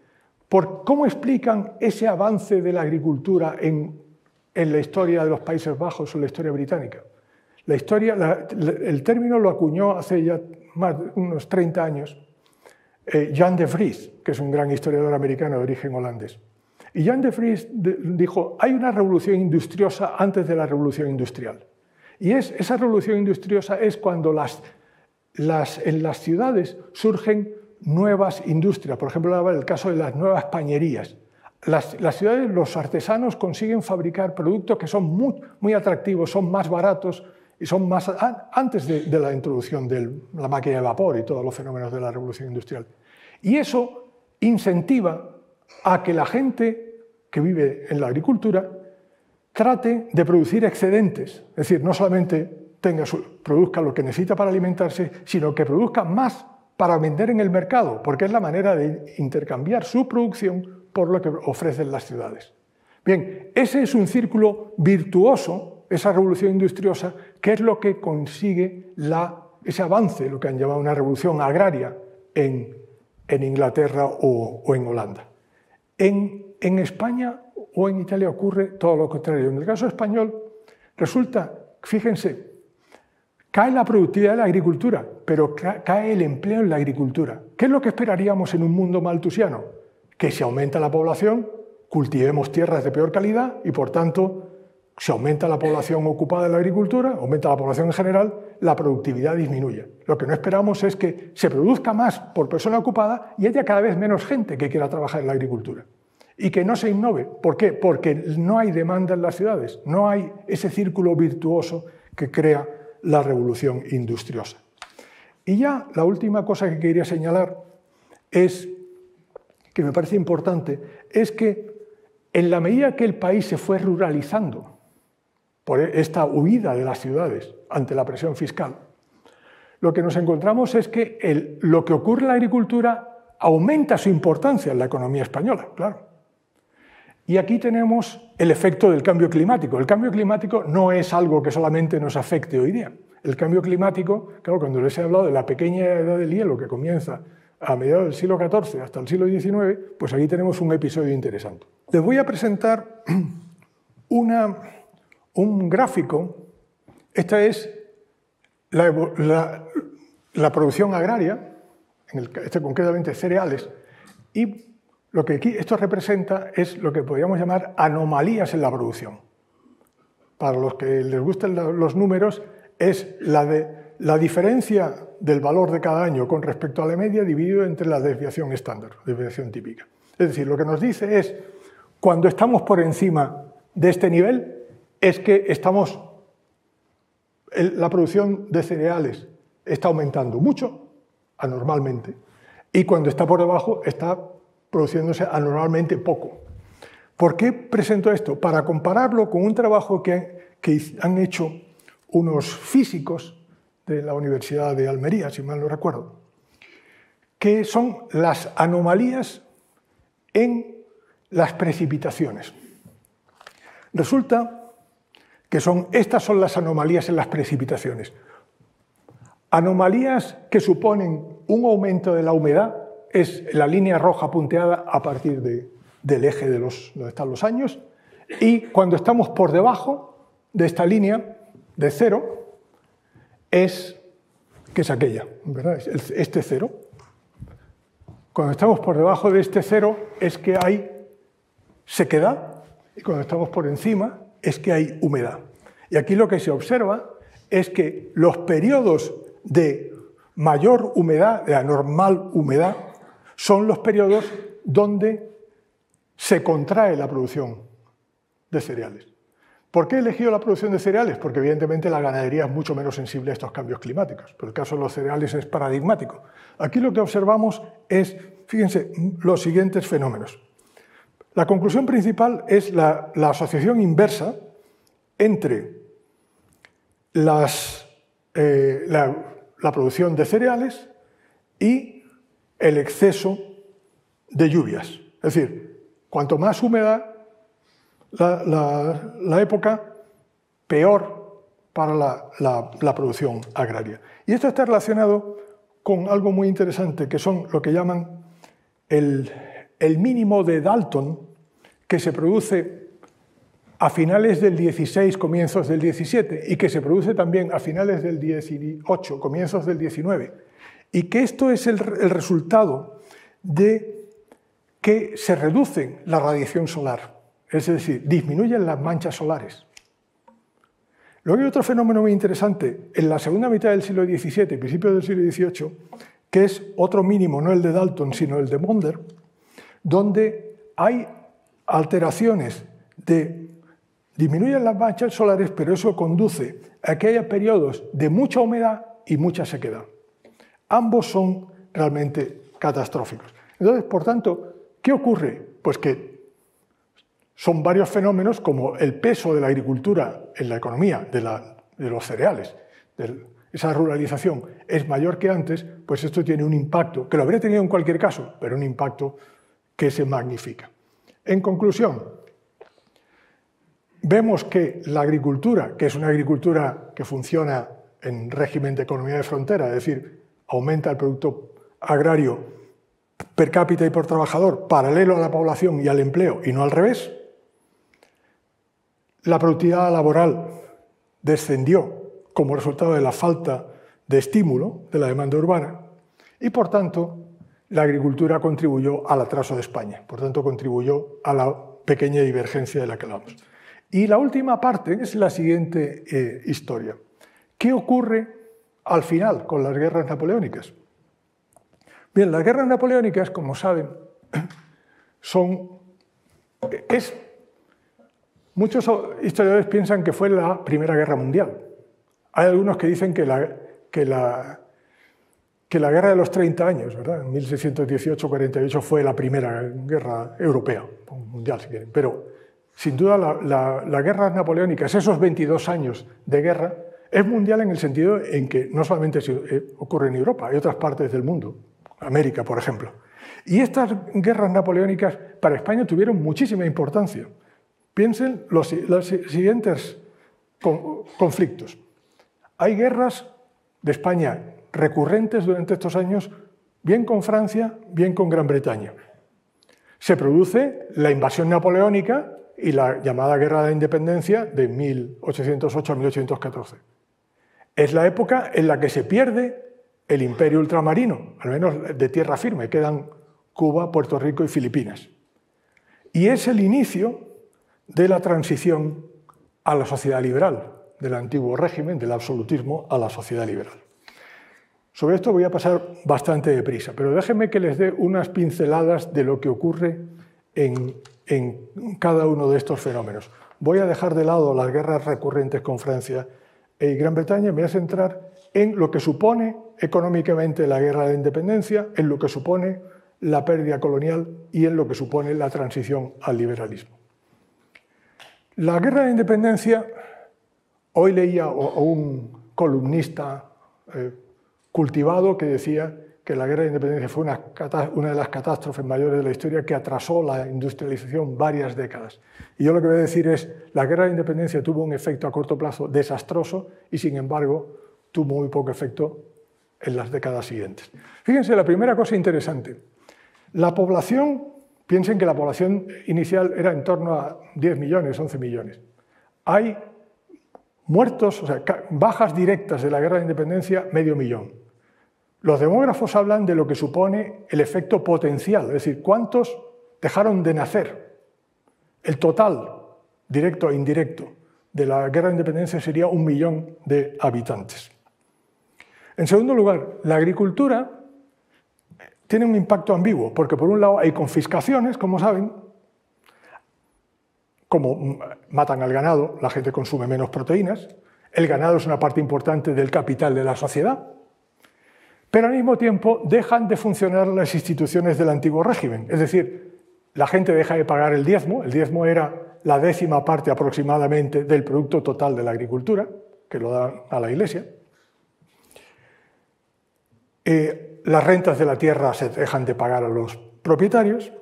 Por cómo explican ese avance de la agricultura en, la historia de los Países Bajos o en la historia británica. La historia, el término lo acuñó hace ya más unos 30 años eh, Jan de Vries, que es un gran historiador americano de origen holandés. Y Jan de Vries dijo, hay una revolución industriosa antes de la revolución industrial. Y es, esa revolución industriosa es cuando en las ciudades surgen nuevas industrias. Por ejemplo, el caso de las nuevas pañerías. Las, ciudades, los artesanos consiguen fabricar productos que son muy, muy atractivos, son más baratos, y son más antes de, la introducción de la máquina de vapor y todos los fenómenos de la revolución industrial. Y eso incentiva a que la gente que vive en la agricultura trate de producir excedentes, es decir, no solamente tenga produzca lo que necesita para alimentarse, sino que produzca más para vender en el mercado, porque es la manera de intercambiar su producción por lo que ofrecen las ciudades. Bien, ese es un círculo virtuoso esa revolución industriosa, que es lo que consigue ese avance, lo que han llamado una revolución agraria en, Inglaterra o, en Holanda. En, en España o en Italia ocurre todo lo contrario. En el caso español resulta, fíjense, cae la productividad de la agricultura, pero cae el empleo en la agricultura. ¿Qué es lo que esperaríamos en un mundo maltusiano? Que si aumenta la población, cultivemos tierras de peor calidad y por tanto si aumenta la población ocupada en la agricultura, aumenta la población en general, la productividad disminuye. Lo que no esperamos es que se produzca más por persona ocupada y haya cada vez menos gente que quiera trabajar en la agricultura. Y que no se innove. ¿Por qué? Porque no hay demanda en las ciudades, no hay ese círculo virtuoso que crea la revolución industriosa. Y ya la última cosa que quería señalar es, que me parece importante, es que en la medida que el país se fue ruralizando, por esta huida de las ciudades ante la presión fiscal, lo que nos encontramos es que lo que ocurre en la agricultura aumenta su importancia en la economía española, claro. Y aquí tenemos el efecto del cambio climático. El cambio climático no es algo que solamente nos afecte hoy día. El cambio climático, claro, cuando les he hablado de la pequeña edad del hielo que comienza a mediados del siglo XIV hasta el siglo XIX, pues aquí tenemos un episodio interesante. Les voy a presentar un gráfico, esta es la, producción agraria, en este concretamente cereales, y lo que aquí esto representa es lo que podríamos llamar anomalías en la producción. Para los que les gusten los números, es la, de, la diferencia del valor de cada año con respecto a la media dividido entre la desviación estándar, desviación típica. Es decir, lo que nos dice es, cuando estamos por encima de este nivel, es que estamos, la producción de cereales está aumentando mucho, anormalmente, y cuando está por debajo está produciéndose anormalmente poco. ¿Por qué presento esto? Para compararlo con un trabajo que, que han hecho unos físicos de la Universidad de Almería, si mal no recuerdo, que son las anomalías en las precipitaciones. Resulta que son estas son las anomalías en las precipitaciones. Anomalías que suponen un aumento de la humedad es la línea roja punteada a partir del eje de los, donde están los años y cuando estamos por debajo de esta línea de cero es que es aquella, ¿verdad? Este cero. Cuando estamos por debajo de este cero es que hay sequedad y cuando estamos por encima es que hay humedad. Y aquí lo que se observa es que los periodos de mayor humedad, de anormal humedad, son los periodos donde se contrae la producción de cereales. ¿Por qué he elegido la producción de cereales? Porque evidentemente la ganadería es mucho menos sensible a estos cambios climáticos, pero el caso de los cereales es paradigmático. Aquí lo que observamos es, fíjense, los siguientes fenómenos. La conclusión principal es la, asociación inversa entre eh, la producción de cereales y el exceso de lluvias. Es decir, cuanto más húmeda la, época, peor para la, producción agraria. Y esto está relacionado con algo muy interesante, que son lo que llaman el, mínimo de Dalton, que se produce a finales del 16, comienzos del 17, y que se produce también a finales del 18, comienzos del 19, y que esto es el, el resultado de que se reduce la radiación solar es decir, disminuyen las manchas solares. Luego hay otro fenómeno muy interesante en la segunda mitad del siglo XVII principios del siglo XVIII, que es otro mínimo, no el de Dalton, sino el de Monder, donde hay alteraciones de disminuyen las manchas solares, pero eso conduce a que haya periodos de mucha humedad y mucha sequedad. Ambos son realmente catastróficos. Entonces, por tanto, ¿qué ocurre? Pues que son varios fenómenos como el peso de la agricultura en la economía, de, los cereales, esa ruralización es mayor que antes, pues esto tiene un impacto, que lo habría tenido en cualquier caso, pero un impacto que se magnifica. En conclusión, vemos que la agricultura, que es una agricultura que funciona en régimen de economía de frontera, es decir, aumenta el producto agrario per cápita y por trabajador paralelo a la población y al empleo y no al revés, la productividad laboral descendió como resultado de la falta de estímulo de la demanda urbana y, por tanto, la agricultura contribuyó al atraso de España, por tanto, contribuyó a la pequeña divergencia de la que hablamos. Y la última parte es la siguiente eh, historia. ¿Qué ocurre al final con las guerras napoleónicas? Bien, las guerras napoleónicas, como saben, son, es Muchos historiadores piensan que fue la Primera Guerra Mundial. Hay algunos que dicen que la, Guerra de los 30 años, en 1618-48, fue la primera guerra europea, mundial si quieren. Pero sin duda la, la, guerra napoleónica, esos 22 años de guerra, es mundial en el sentido en que no solamente eh, ocurre en Europa, hay otras partes del mundo, América, por ejemplo. Y estas guerras napoleónicas para España tuvieron muchísima importancia. Piensen los, siguientes conflictos. Hay guerras de España recurrentes durante estos años, bien con Francia, bien con Gran Bretaña. Se produce la invasión napoleónica y la llamada Guerra de la Independencia de 1808 a 1814. Es la época en la que se pierde el imperio ultramarino, al menos de tierra firme, quedan Cuba, Puerto Rico y Filipinas. Y es el inicio de la transición a la sociedad liberal, del antiguo régimen, del absolutismo, a la sociedad liberal. Sobre esto voy a pasar bastante deprisa, pero déjenme que les dé unas pinceladas de lo que ocurre en, cada uno de estos fenómenos. Voy a dejar de lado las guerras recurrentes con Francia y Gran Bretaña, me voy a centrar en lo que supone económicamente la guerra de independencia, en lo que supone la pérdida colonial y en lo que supone la transición al liberalismo. La guerra de independencia, hoy leía a un columnista eh, cultivado que decía que la guerra de independencia fue una, de las catástrofes mayores de la historia que atrasó la industrialización varias décadas. Y yo lo que voy a decir es, la guerra de independencia tuvo un efecto a corto plazo desastroso y sin embargo tuvo muy poco efecto en las décadas siguientes. Fíjense, la primera cosa interesante, la población Piensen que la población inicial era en torno a 10 millones, 11 millones. Hay muertos, o sea, bajas directas de la guerra de independencia, medio millón. Los demógrafos hablan de lo que supone el efecto potencial, es decir, cuántos dejaron de nacer. El total, directo e indirecto, de la guerra de independencia sería un millón de habitantes. En segundo lugar, la agricultura tiene un impacto ambiguo, porque por un lado hay confiscaciones, como saben, como matan al ganado, la gente consume menos proteínas, el ganado es una parte importante del capital de la sociedad, pero al mismo tiempo dejan de funcionar las instituciones del antiguo régimen, es decir, la gente deja de pagar el diezmo, el diezmo era la décima parte aproximadamente del producto total de la agricultura, que lo dan a la Iglesia. Eh, las rentas de la tierra se dejan de pagar a los propietarios.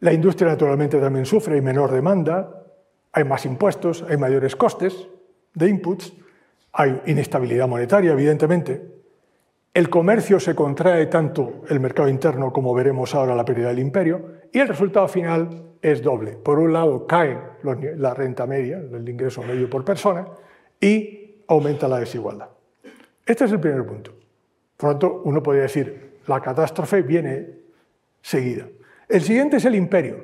La industria naturalmente también sufre, hay menor demanda, hay más impuestos, hay mayores costes de inputs, hay inestabilidad monetaria, evidentemente. El comercio se contrae tanto el mercado interno como veremos ahora la pérdida del imperio y el resultado final es doble. Por un lado cae la renta media, el ingreso medio por persona y aumenta la desigualdad. Este es el primer punto. Por lo tanto, uno podría decir, la catástrofe viene seguida. El siguiente es el imperio.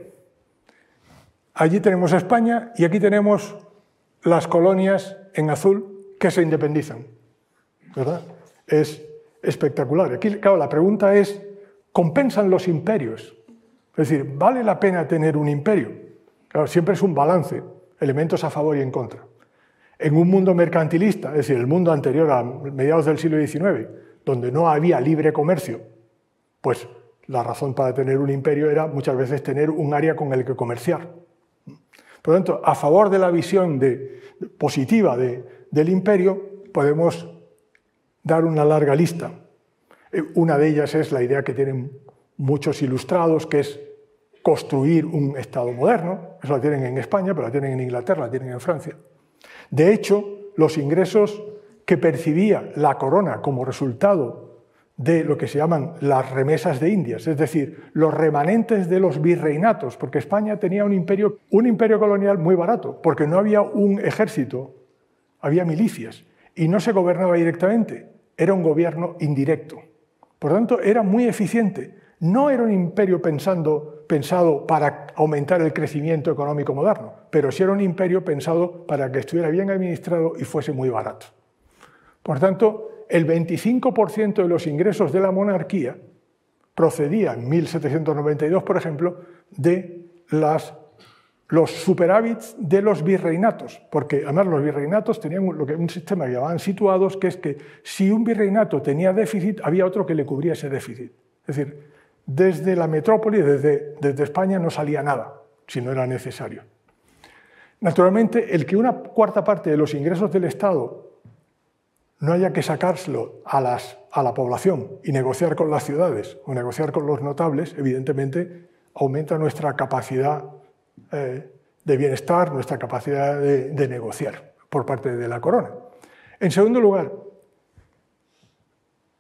Allí tenemos España y aquí tenemos las colonias en azul que se independizan. ¿Verdad? Es espectacular. Aquí, claro, la pregunta es, ¿compensan los imperios? Es decir, ¿vale la pena tener un imperio? Claro, siempre es un balance, elementos a favor y en contra. En un mundo mercantilista, es decir, el mundo anterior a mediados del siglo XIX, donde no había libre comercio, pues la razón para tener un imperio era muchas veces tener un área con el que comerciar. Por lo tanto, a favor de la visión positiva del imperio, podemos dar una larga lista. Eh, una de ellas es la idea que tienen muchos ilustrados, que es construir un Estado moderno. Eso lo tienen en España, pero lo tienen en Inglaterra, lo tienen en Francia. De hecho, los ingresos que percibía la corona como resultado de lo que se llaman las remesas de Indias, es decir, los remanentes de los virreinatos, porque España tenía un imperio, un imperio colonial muy barato, porque no había un ejército, había milicias, y no se gobernaba directamente, era un gobierno indirecto. Por tanto, era muy eficiente. No era un imperio pensado para aumentar el crecimiento económico moderno, pero sí era un imperio pensado para que estuviera bien administrado y fuese muy barato. Por tanto, el 25% de los ingresos de la monarquía procedía en 1792, por ejemplo, de los superávits de los virreinatos, porque además los virreinatos tenían lo que, un sistema que llamaban situados, que es que si un virreinato tenía déficit, había otro que le cubría ese déficit. Es decir, desde la metrópoli, desde España, no salía nada, si no era necesario. Naturalmente, el que una cuarta parte de los ingresos del Estado no haya que sacárselo a, la población y negociar con las ciudades o negociar con los notables, evidentemente aumenta nuestra capacidad eh, de bienestar, nuestra capacidad de, de, negociar por parte de la corona. En segundo lugar,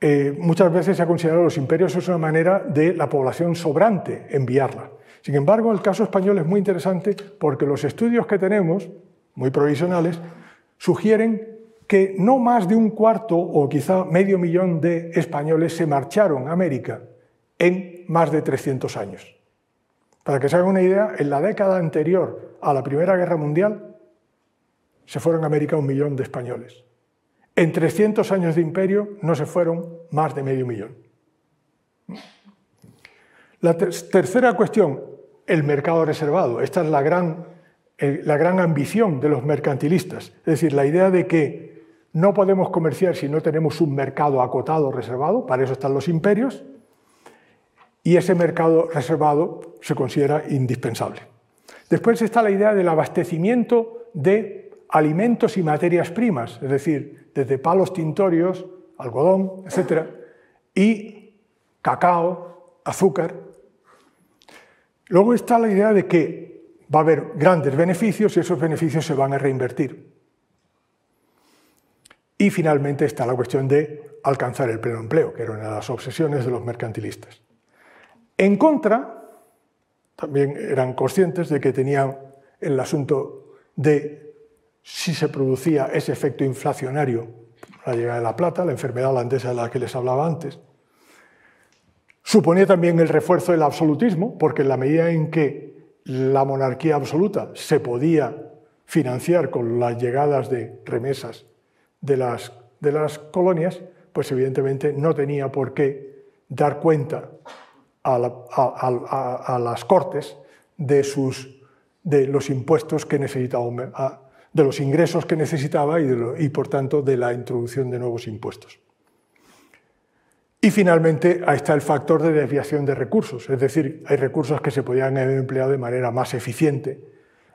eh, muchas veces se ha considerado los imperios es una manera de la población sobrante enviarla. Sin embargo, el caso español es muy interesante porque los estudios que tenemos, muy provisionales, sugieren que no más de un cuarto o quizá medio millón de españoles se marcharon a América en más de 300 años. Para que se hagan una idea, en la década anterior a la Primera Guerra Mundial se fueron a América un millón de españoles. En 300 años de imperio no se fueron más de medio millón. La tercera cuestión, el mercado reservado. Esta es la gran, la gran ambición de los mercantilistas. Es decir, la idea de que no podemos comerciar si no tenemos un mercado acotado, reservado, para eso están los imperios, y ese mercado reservado se considera indispensable. Después está la idea del abastecimiento de alimentos y materias primas, es decir, desde palos tintorios, algodón, etc., y cacao, azúcar. Luego está la idea de que va a haber grandes beneficios y esos beneficios se van a reinvertir. Y finalmente está la cuestión de alcanzar el pleno empleo, que era una de las obsesiones de los mercantilistas. En contra, también eran conscientes de que tenían el asunto de si se producía ese efecto inflacionario, la llegada de la plata, la enfermedad holandesa de la que les hablaba antes. Suponía también el refuerzo del absolutismo, porque en la medida en que la monarquía absoluta se podía financiar con las llegadas de remesas de las, de las colonias, pues evidentemente no tenía por qué dar cuenta a, las Cortes de, sus, de los impuestos que necesitaba, de los ingresos que necesitaba y, y por tanto de la introducción de nuevos impuestos. Y finalmente, ahí está el factor de desviación de recursos, es decir, hay recursos que se podían haber empleado de manera más eficiente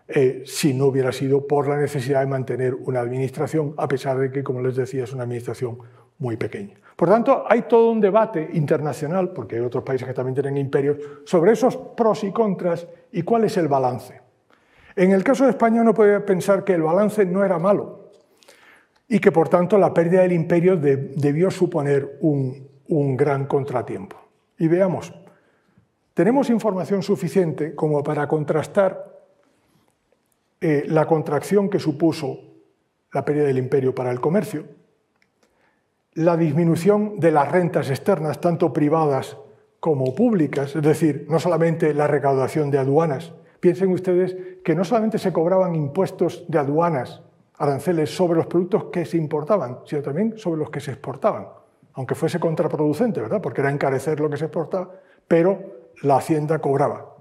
eh, si no hubiera sido por la necesidad de mantener una administración, a pesar de que, como les decía, es una administración muy pequeña. Por tanto, hay todo un debate internacional, porque hay otros países que también tienen imperios, sobre esos pros y contras y cuál es el balance. En el caso de España uno puede pensar que el balance no era malo y que por tanto la pérdida del imperio debió suponer un, un gran contratiempo. Y veamos, tenemos información suficiente como para contrastar eh, la contracción que supuso la pérdida del imperio para el comercio, la disminución de las rentas externas, tanto privadas como públicas, es decir, no solamente la recaudación de aduanas. Piensen ustedes que no solamente se cobraban impuestos de aduanas, aranceles sobre los productos que se importaban, sino también sobre los que se exportaban aunque fuese contraproducente, ¿verdad? Porque era encarecer lo que se exportaba, pero la hacienda cobraba.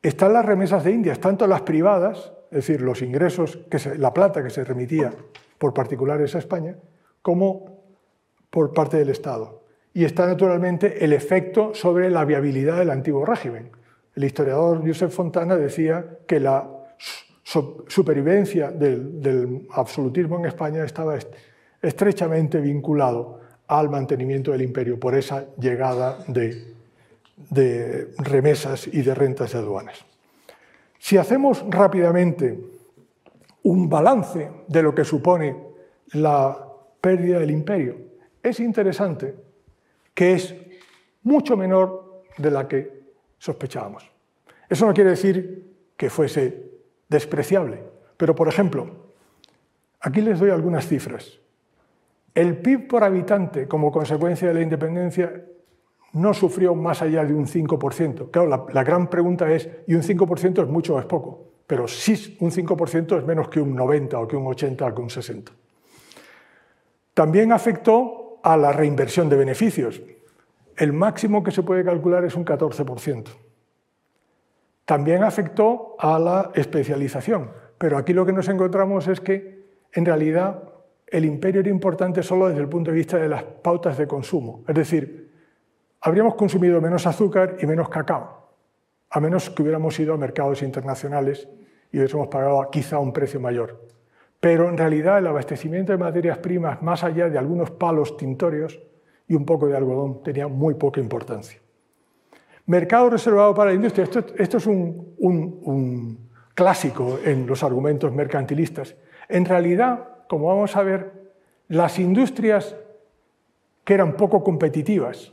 Están las remesas de Indias, tanto las privadas, es decir, los ingresos, que la plata que se remitía por particulares a España, como por parte del Estado. Y está naturalmente el efecto sobre la viabilidad del antiguo régimen. El historiador Josep Fontana decía que la supervivencia del, absolutismo en España estaba estrechamente vinculado al mantenimiento del imperio por esa llegada de, remesas y de rentas de aduanas. Si hacemos rápidamente un balance de lo que supone la pérdida del imperio, es interesante que es mucho menor de la que sospechábamos. Eso no quiere decir que fuese despreciable, pero por ejemplo, aquí les doy algunas cifras. El PIB por habitante, como consecuencia de la independencia, no sufrió más allá de un 5%. Claro, la, gran pregunta es, ¿y un 5% es mucho o es poco? Pero sí, un 5% es menos que un 90 o que un 80 o que un 60. También afectó a la reinversión de beneficios. El máximo que se puede calcular es un 14%. También afectó a la especialización. Pero aquí lo que nos encontramos es que, en realidad, el imperio era importante solo desde el punto de vista de las pautas de consumo. Es decir, habríamos consumido menos azúcar y menos cacao, a menos que hubiéramos ido a mercados internacionales y hubiésemos pagado quizá un precio mayor. Pero en realidad el abastecimiento de materias primas, más allá de algunos palos tintorios y un poco de algodón, tenía muy poca importancia. Mercado reservado para la industria. Esto, es un, un clásico en los argumentos mercantilistas. En realidad, como vamos a ver, las industrias que eran poco competitivas,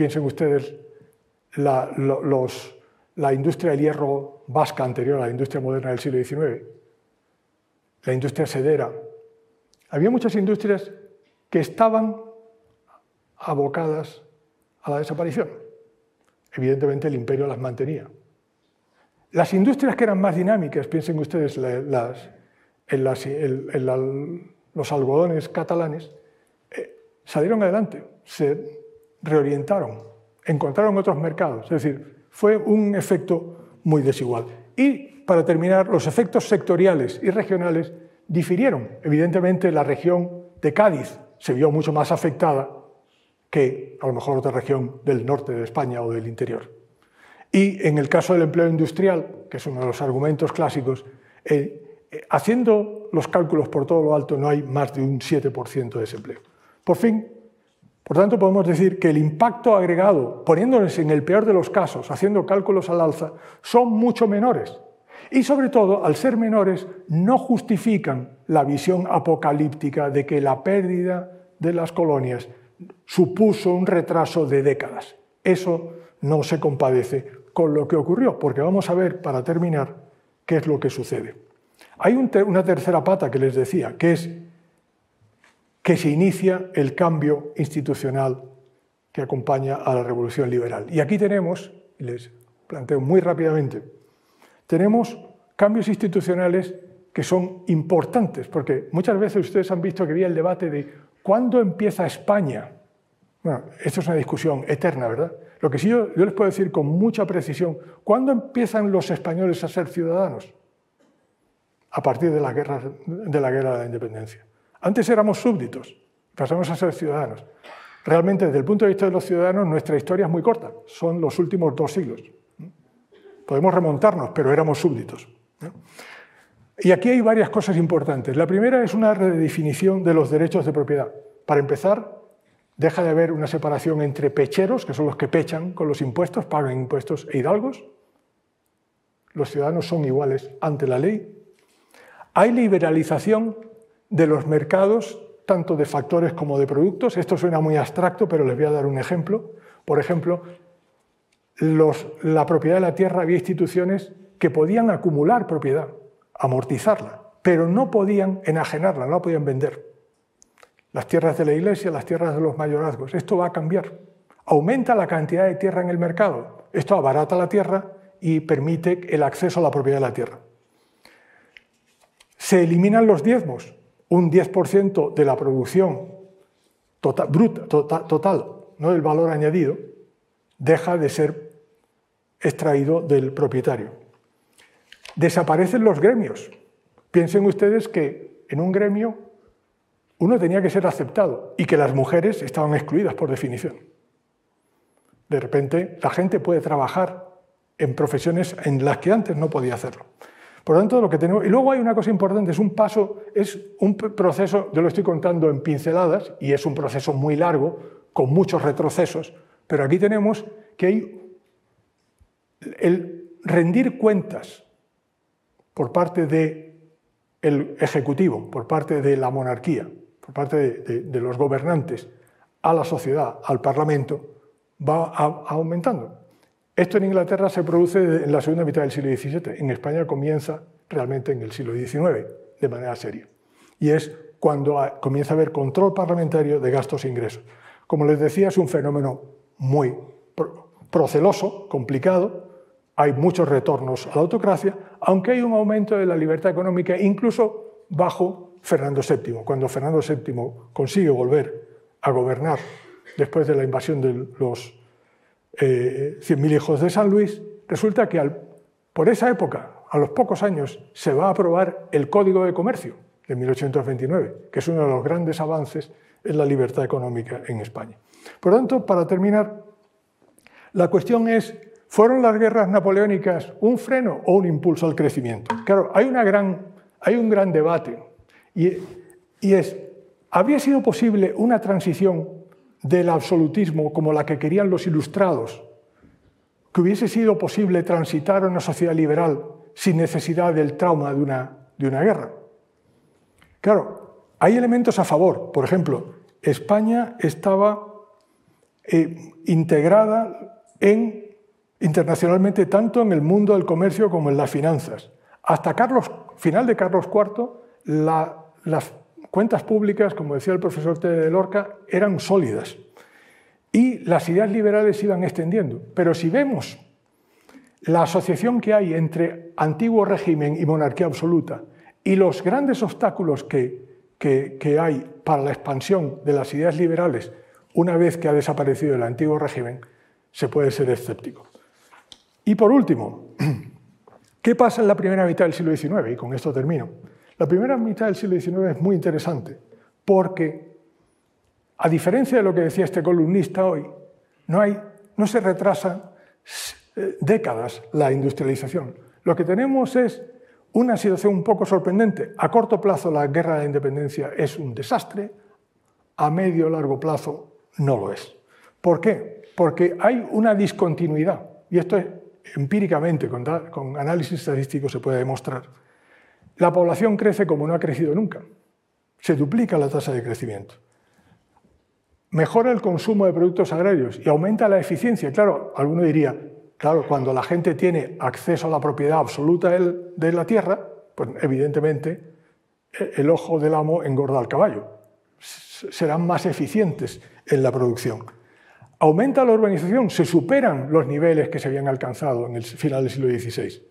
piensen ustedes la, la industria del hierro vasca anterior a la industria moderna del siglo XIX, la industria sedera, había muchas industrias que estaban abocadas a la desaparición. Evidentemente el imperio las mantenía. Las industrias que eran más dinámicas, piensen ustedes las, los algodones catalanes, eh, salieron adelante, reorientaron, encontraron otros mercados. Es decir, fue un efecto muy desigual. Y, para terminar, los efectos sectoriales y regionales difirieron. Evidentemente, la región de Cádiz se vio mucho más afectada que a lo mejor otra región del norte de España o del interior. Y en el caso del empleo industrial, que es uno de los argumentos clásicos, eh, eh, haciendo los cálculos por todo lo alto, no hay más de un 7% de desempleo. Por fin, por tanto, podemos decir que el impacto agregado, poniéndonos en el peor de los casos, haciendo cálculos al alza, son mucho menores. Y sobre todo, al ser menores, no justifican la visión apocalíptica de que la pérdida de las colonias supuso un retraso de décadas. Eso no se compadece con lo que ocurrió, porque vamos a ver, para terminar, qué es lo que sucede. Hay una tercera pata que les decía, que es que se inicia el cambio institucional que acompaña a la revolución liberal. Y aquí tenemos, les planteo muy rápidamente, tenemos cambios institucionales que son importantes, porque muchas veces ustedes han visto que había el debate de ¿cuándo empieza España? Bueno, esto es una discusión eterna, ¿verdad? Lo que sí yo, les puedo decir con mucha precisión, ¿cuándo empiezan los españoles a ser ciudadanos? A partir de la guerra de la, guerra de la independencia. Antes éramos súbditos, pasamos a ser ciudadanos. Realmente, desde el punto de vista de los ciudadanos, nuestra historia es muy corta, son los últimos dos siglos. Podemos remontarnos, pero éramos súbditos. Y aquí hay varias cosas importantes. La primera es una redefinición de los derechos de propiedad. Para empezar, deja de haber una separación entre pecheros, que son los que pechan con los impuestos, pagan impuestos, e hidalgos. Los ciudadanos son iguales ante la ley. Hay liberalización de los mercados, tanto de factores como de productos. Esto suena muy abstracto, pero les voy a dar un ejemplo. Por ejemplo, la propiedad de la tierra había instituciones que podían acumular propiedad, amortizarla, pero no podían enajenarla, no la podían vender las tierras de la iglesia, las tierras de los mayorazgos. Esto va a cambiar. Aumenta la cantidad de tierra en el mercado. Esto abarata la tierra y permite el acceso a la propiedad de la tierra. Se eliminan los diezmos. Un 10% de la producción total, bruta, total, total, no del valor añadido, deja de ser extraído del propietario. Desaparecen los gremios. Piensen ustedes que en un gremio uno tenía que ser aceptado y que las mujeres estaban excluidas por definición. De repente, la gente puede trabajar en profesiones en las que antes no podía hacerlo. Por lo tanto, lo que tenemos. Y luego hay una cosa importante: es un paso, es un proceso, yo lo estoy contando en pinceladas, y es un proceso muy largo, con muchos retrocesos, pero aquí tenemos que el rendir cuentas por parte del Ejecutivo, por parte de la monarquía, por parte de, los gobernantes a la sociedad, al Parlamento, va aumentando. Esto en Inglaterra se produce en la segunda mitad del siglo XVII. En España comienza realmente en el siglo XIX, de manera seria. Y es cuando comienza a haber control parlamentario de gastos e ingresos. Como les decía, es un fenómeno muy proceloso, complicado. Hay muchos retornos a la autocracia, aunque hay un aumento de la libertad económica, incluso bajo Fernando VII. Cuando Fernando VII consigue volver a gobernar después de la invasión de los eh, 100.000 hijos de San Luis, resulta que por esa época, a los pocos años, se va a aprobar el Código de Comercio de 1829, que es uno de los grandes avances en la libertad económica en España. Por lo tanto, para terminar, la cuestión es, ¿fueron las guerras napoleónicas un freno o un impulso al crecimiento? Claro, hay, una gran, hay un gran debate y, es, ¿habría sido posible una transición del absolutismo como la que querían los ilustrados? ¿Que hubiese sido posible transitar a una sociedad liberal sin necesidad del trauma de una, de una guerra? Claro, hay elementos a favor. Por ejemplo, España estaba eh, integrada en, internacionalmente tanto en el mundo del comercio como en las finanzas. Hasta Carlos, final de Carlos IV, las cuentas públicas, como decía el profesor T. de Lorca, eran sólidas y las ideas liberales iban extendiendo. Pero si vemos la asociación que hay entre antiguo régimen y monarquía absoluta y los grandes obstáculos que, que hay para la expansión de las ideas liberales una vez que ha desaparecido el antiguo régimen, se puede ser escéptico. Y por último, ¿qué pasa en la primera mitad del siglo XIX? Y con esto termino. La primera mitad del siglo XIX es muy interesante porque, a diferencia de lo que decía este columnista hoy, no, se retrasa eh, décadas la industrialización. Lo que tenemos es una situación un poco sorprendente. A corto plazo la guerra de la independencia es un desastre, a medio largo plazo no lo es. ¿Por qué? Porque hay una discontinuidad, y esto es, empíricamente, con análisis estadístico se puede demostrar. La población crece como no ha crecido nunca. Se duplica la tasa de crecimiento. Mejora el consumo de productos agrarios y aumenta la eficiencia. Claro, alguno diría, claro, cuando la gente tiene acceso a la propiedad absoluta de la tierra, pues evidentemente e, el ojo del amo engorda al caballo. Serán más eficientes en la producción. Aumenta la urbanización, se superan los niveles que se habían alcanzado en el final del siglo XVI.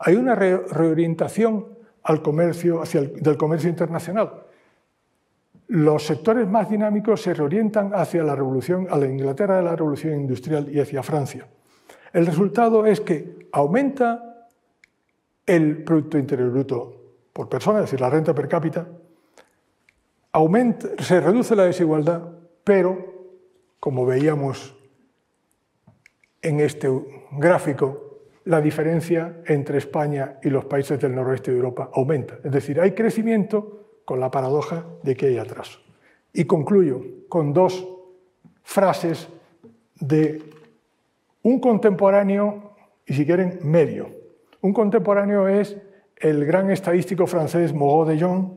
Hay una reorientación al comercio, hacia el, del comercio internacional. los sectores más dinámicos se reorientan hacia la revolución, a la Inglaterra de la revolución industrial y hacia Francia. El resultado es que aumenta el Producto Interior Bruto por persona, es decir, la renta per cápita, aumenta, se reduce la desigualdad, pero, como veíamos en este gráfico, la diferencia entre España y los países del noroeste de Europa aumenta. Es decir, hay crecimiento, con la paradoja de que hay atraso. Y concluyo con dos frases de un contemporáneo, y si quieren, medio. Un contemporáneo es el gran estadístico francés Moreau de Jong,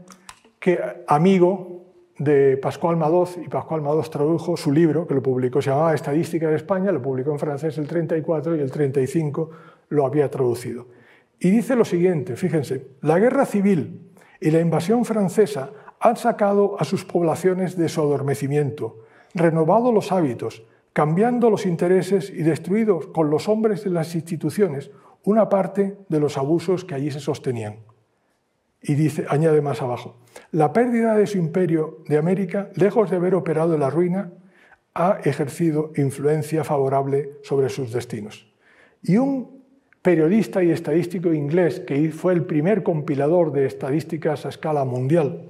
que amigo de Pascual Madoz, y Pascual Madoz tradujo su libro, que lo publicó, se llamaba Estadística de España, lo publicó en francés el 34 y el 35 lo había traducido. Y dice lo siguiente, fíjense, la guerra civil y la invasión francesa han sacado a sus poblaciones de su adormecimiento, renovado los hábitos, cambiando los intereses y destruido con los hombres de las instituciones una parte de los abusos que allí se sostenían. Y dice, añade más abajo, la pérdida de su imperio de América, lejos de haber operado la ruina, ha ejercido influencia favorable sobre sus destinos. Y un periodista y estadístico inglés que fue el primer compilador de estadísticas a escala mundial,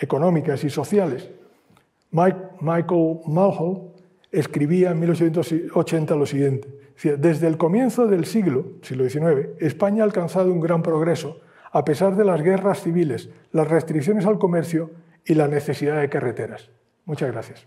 económicas y sociales, Michael Mulhall, escribía en 1880 lo siguiente. Desde el comienzo del siglo, siglo XIX, España ha alcanzado un gran progreso a pesar de las guerras civiles, las restricciones al comercio y la necesidad de carreteras. Muchas gracias.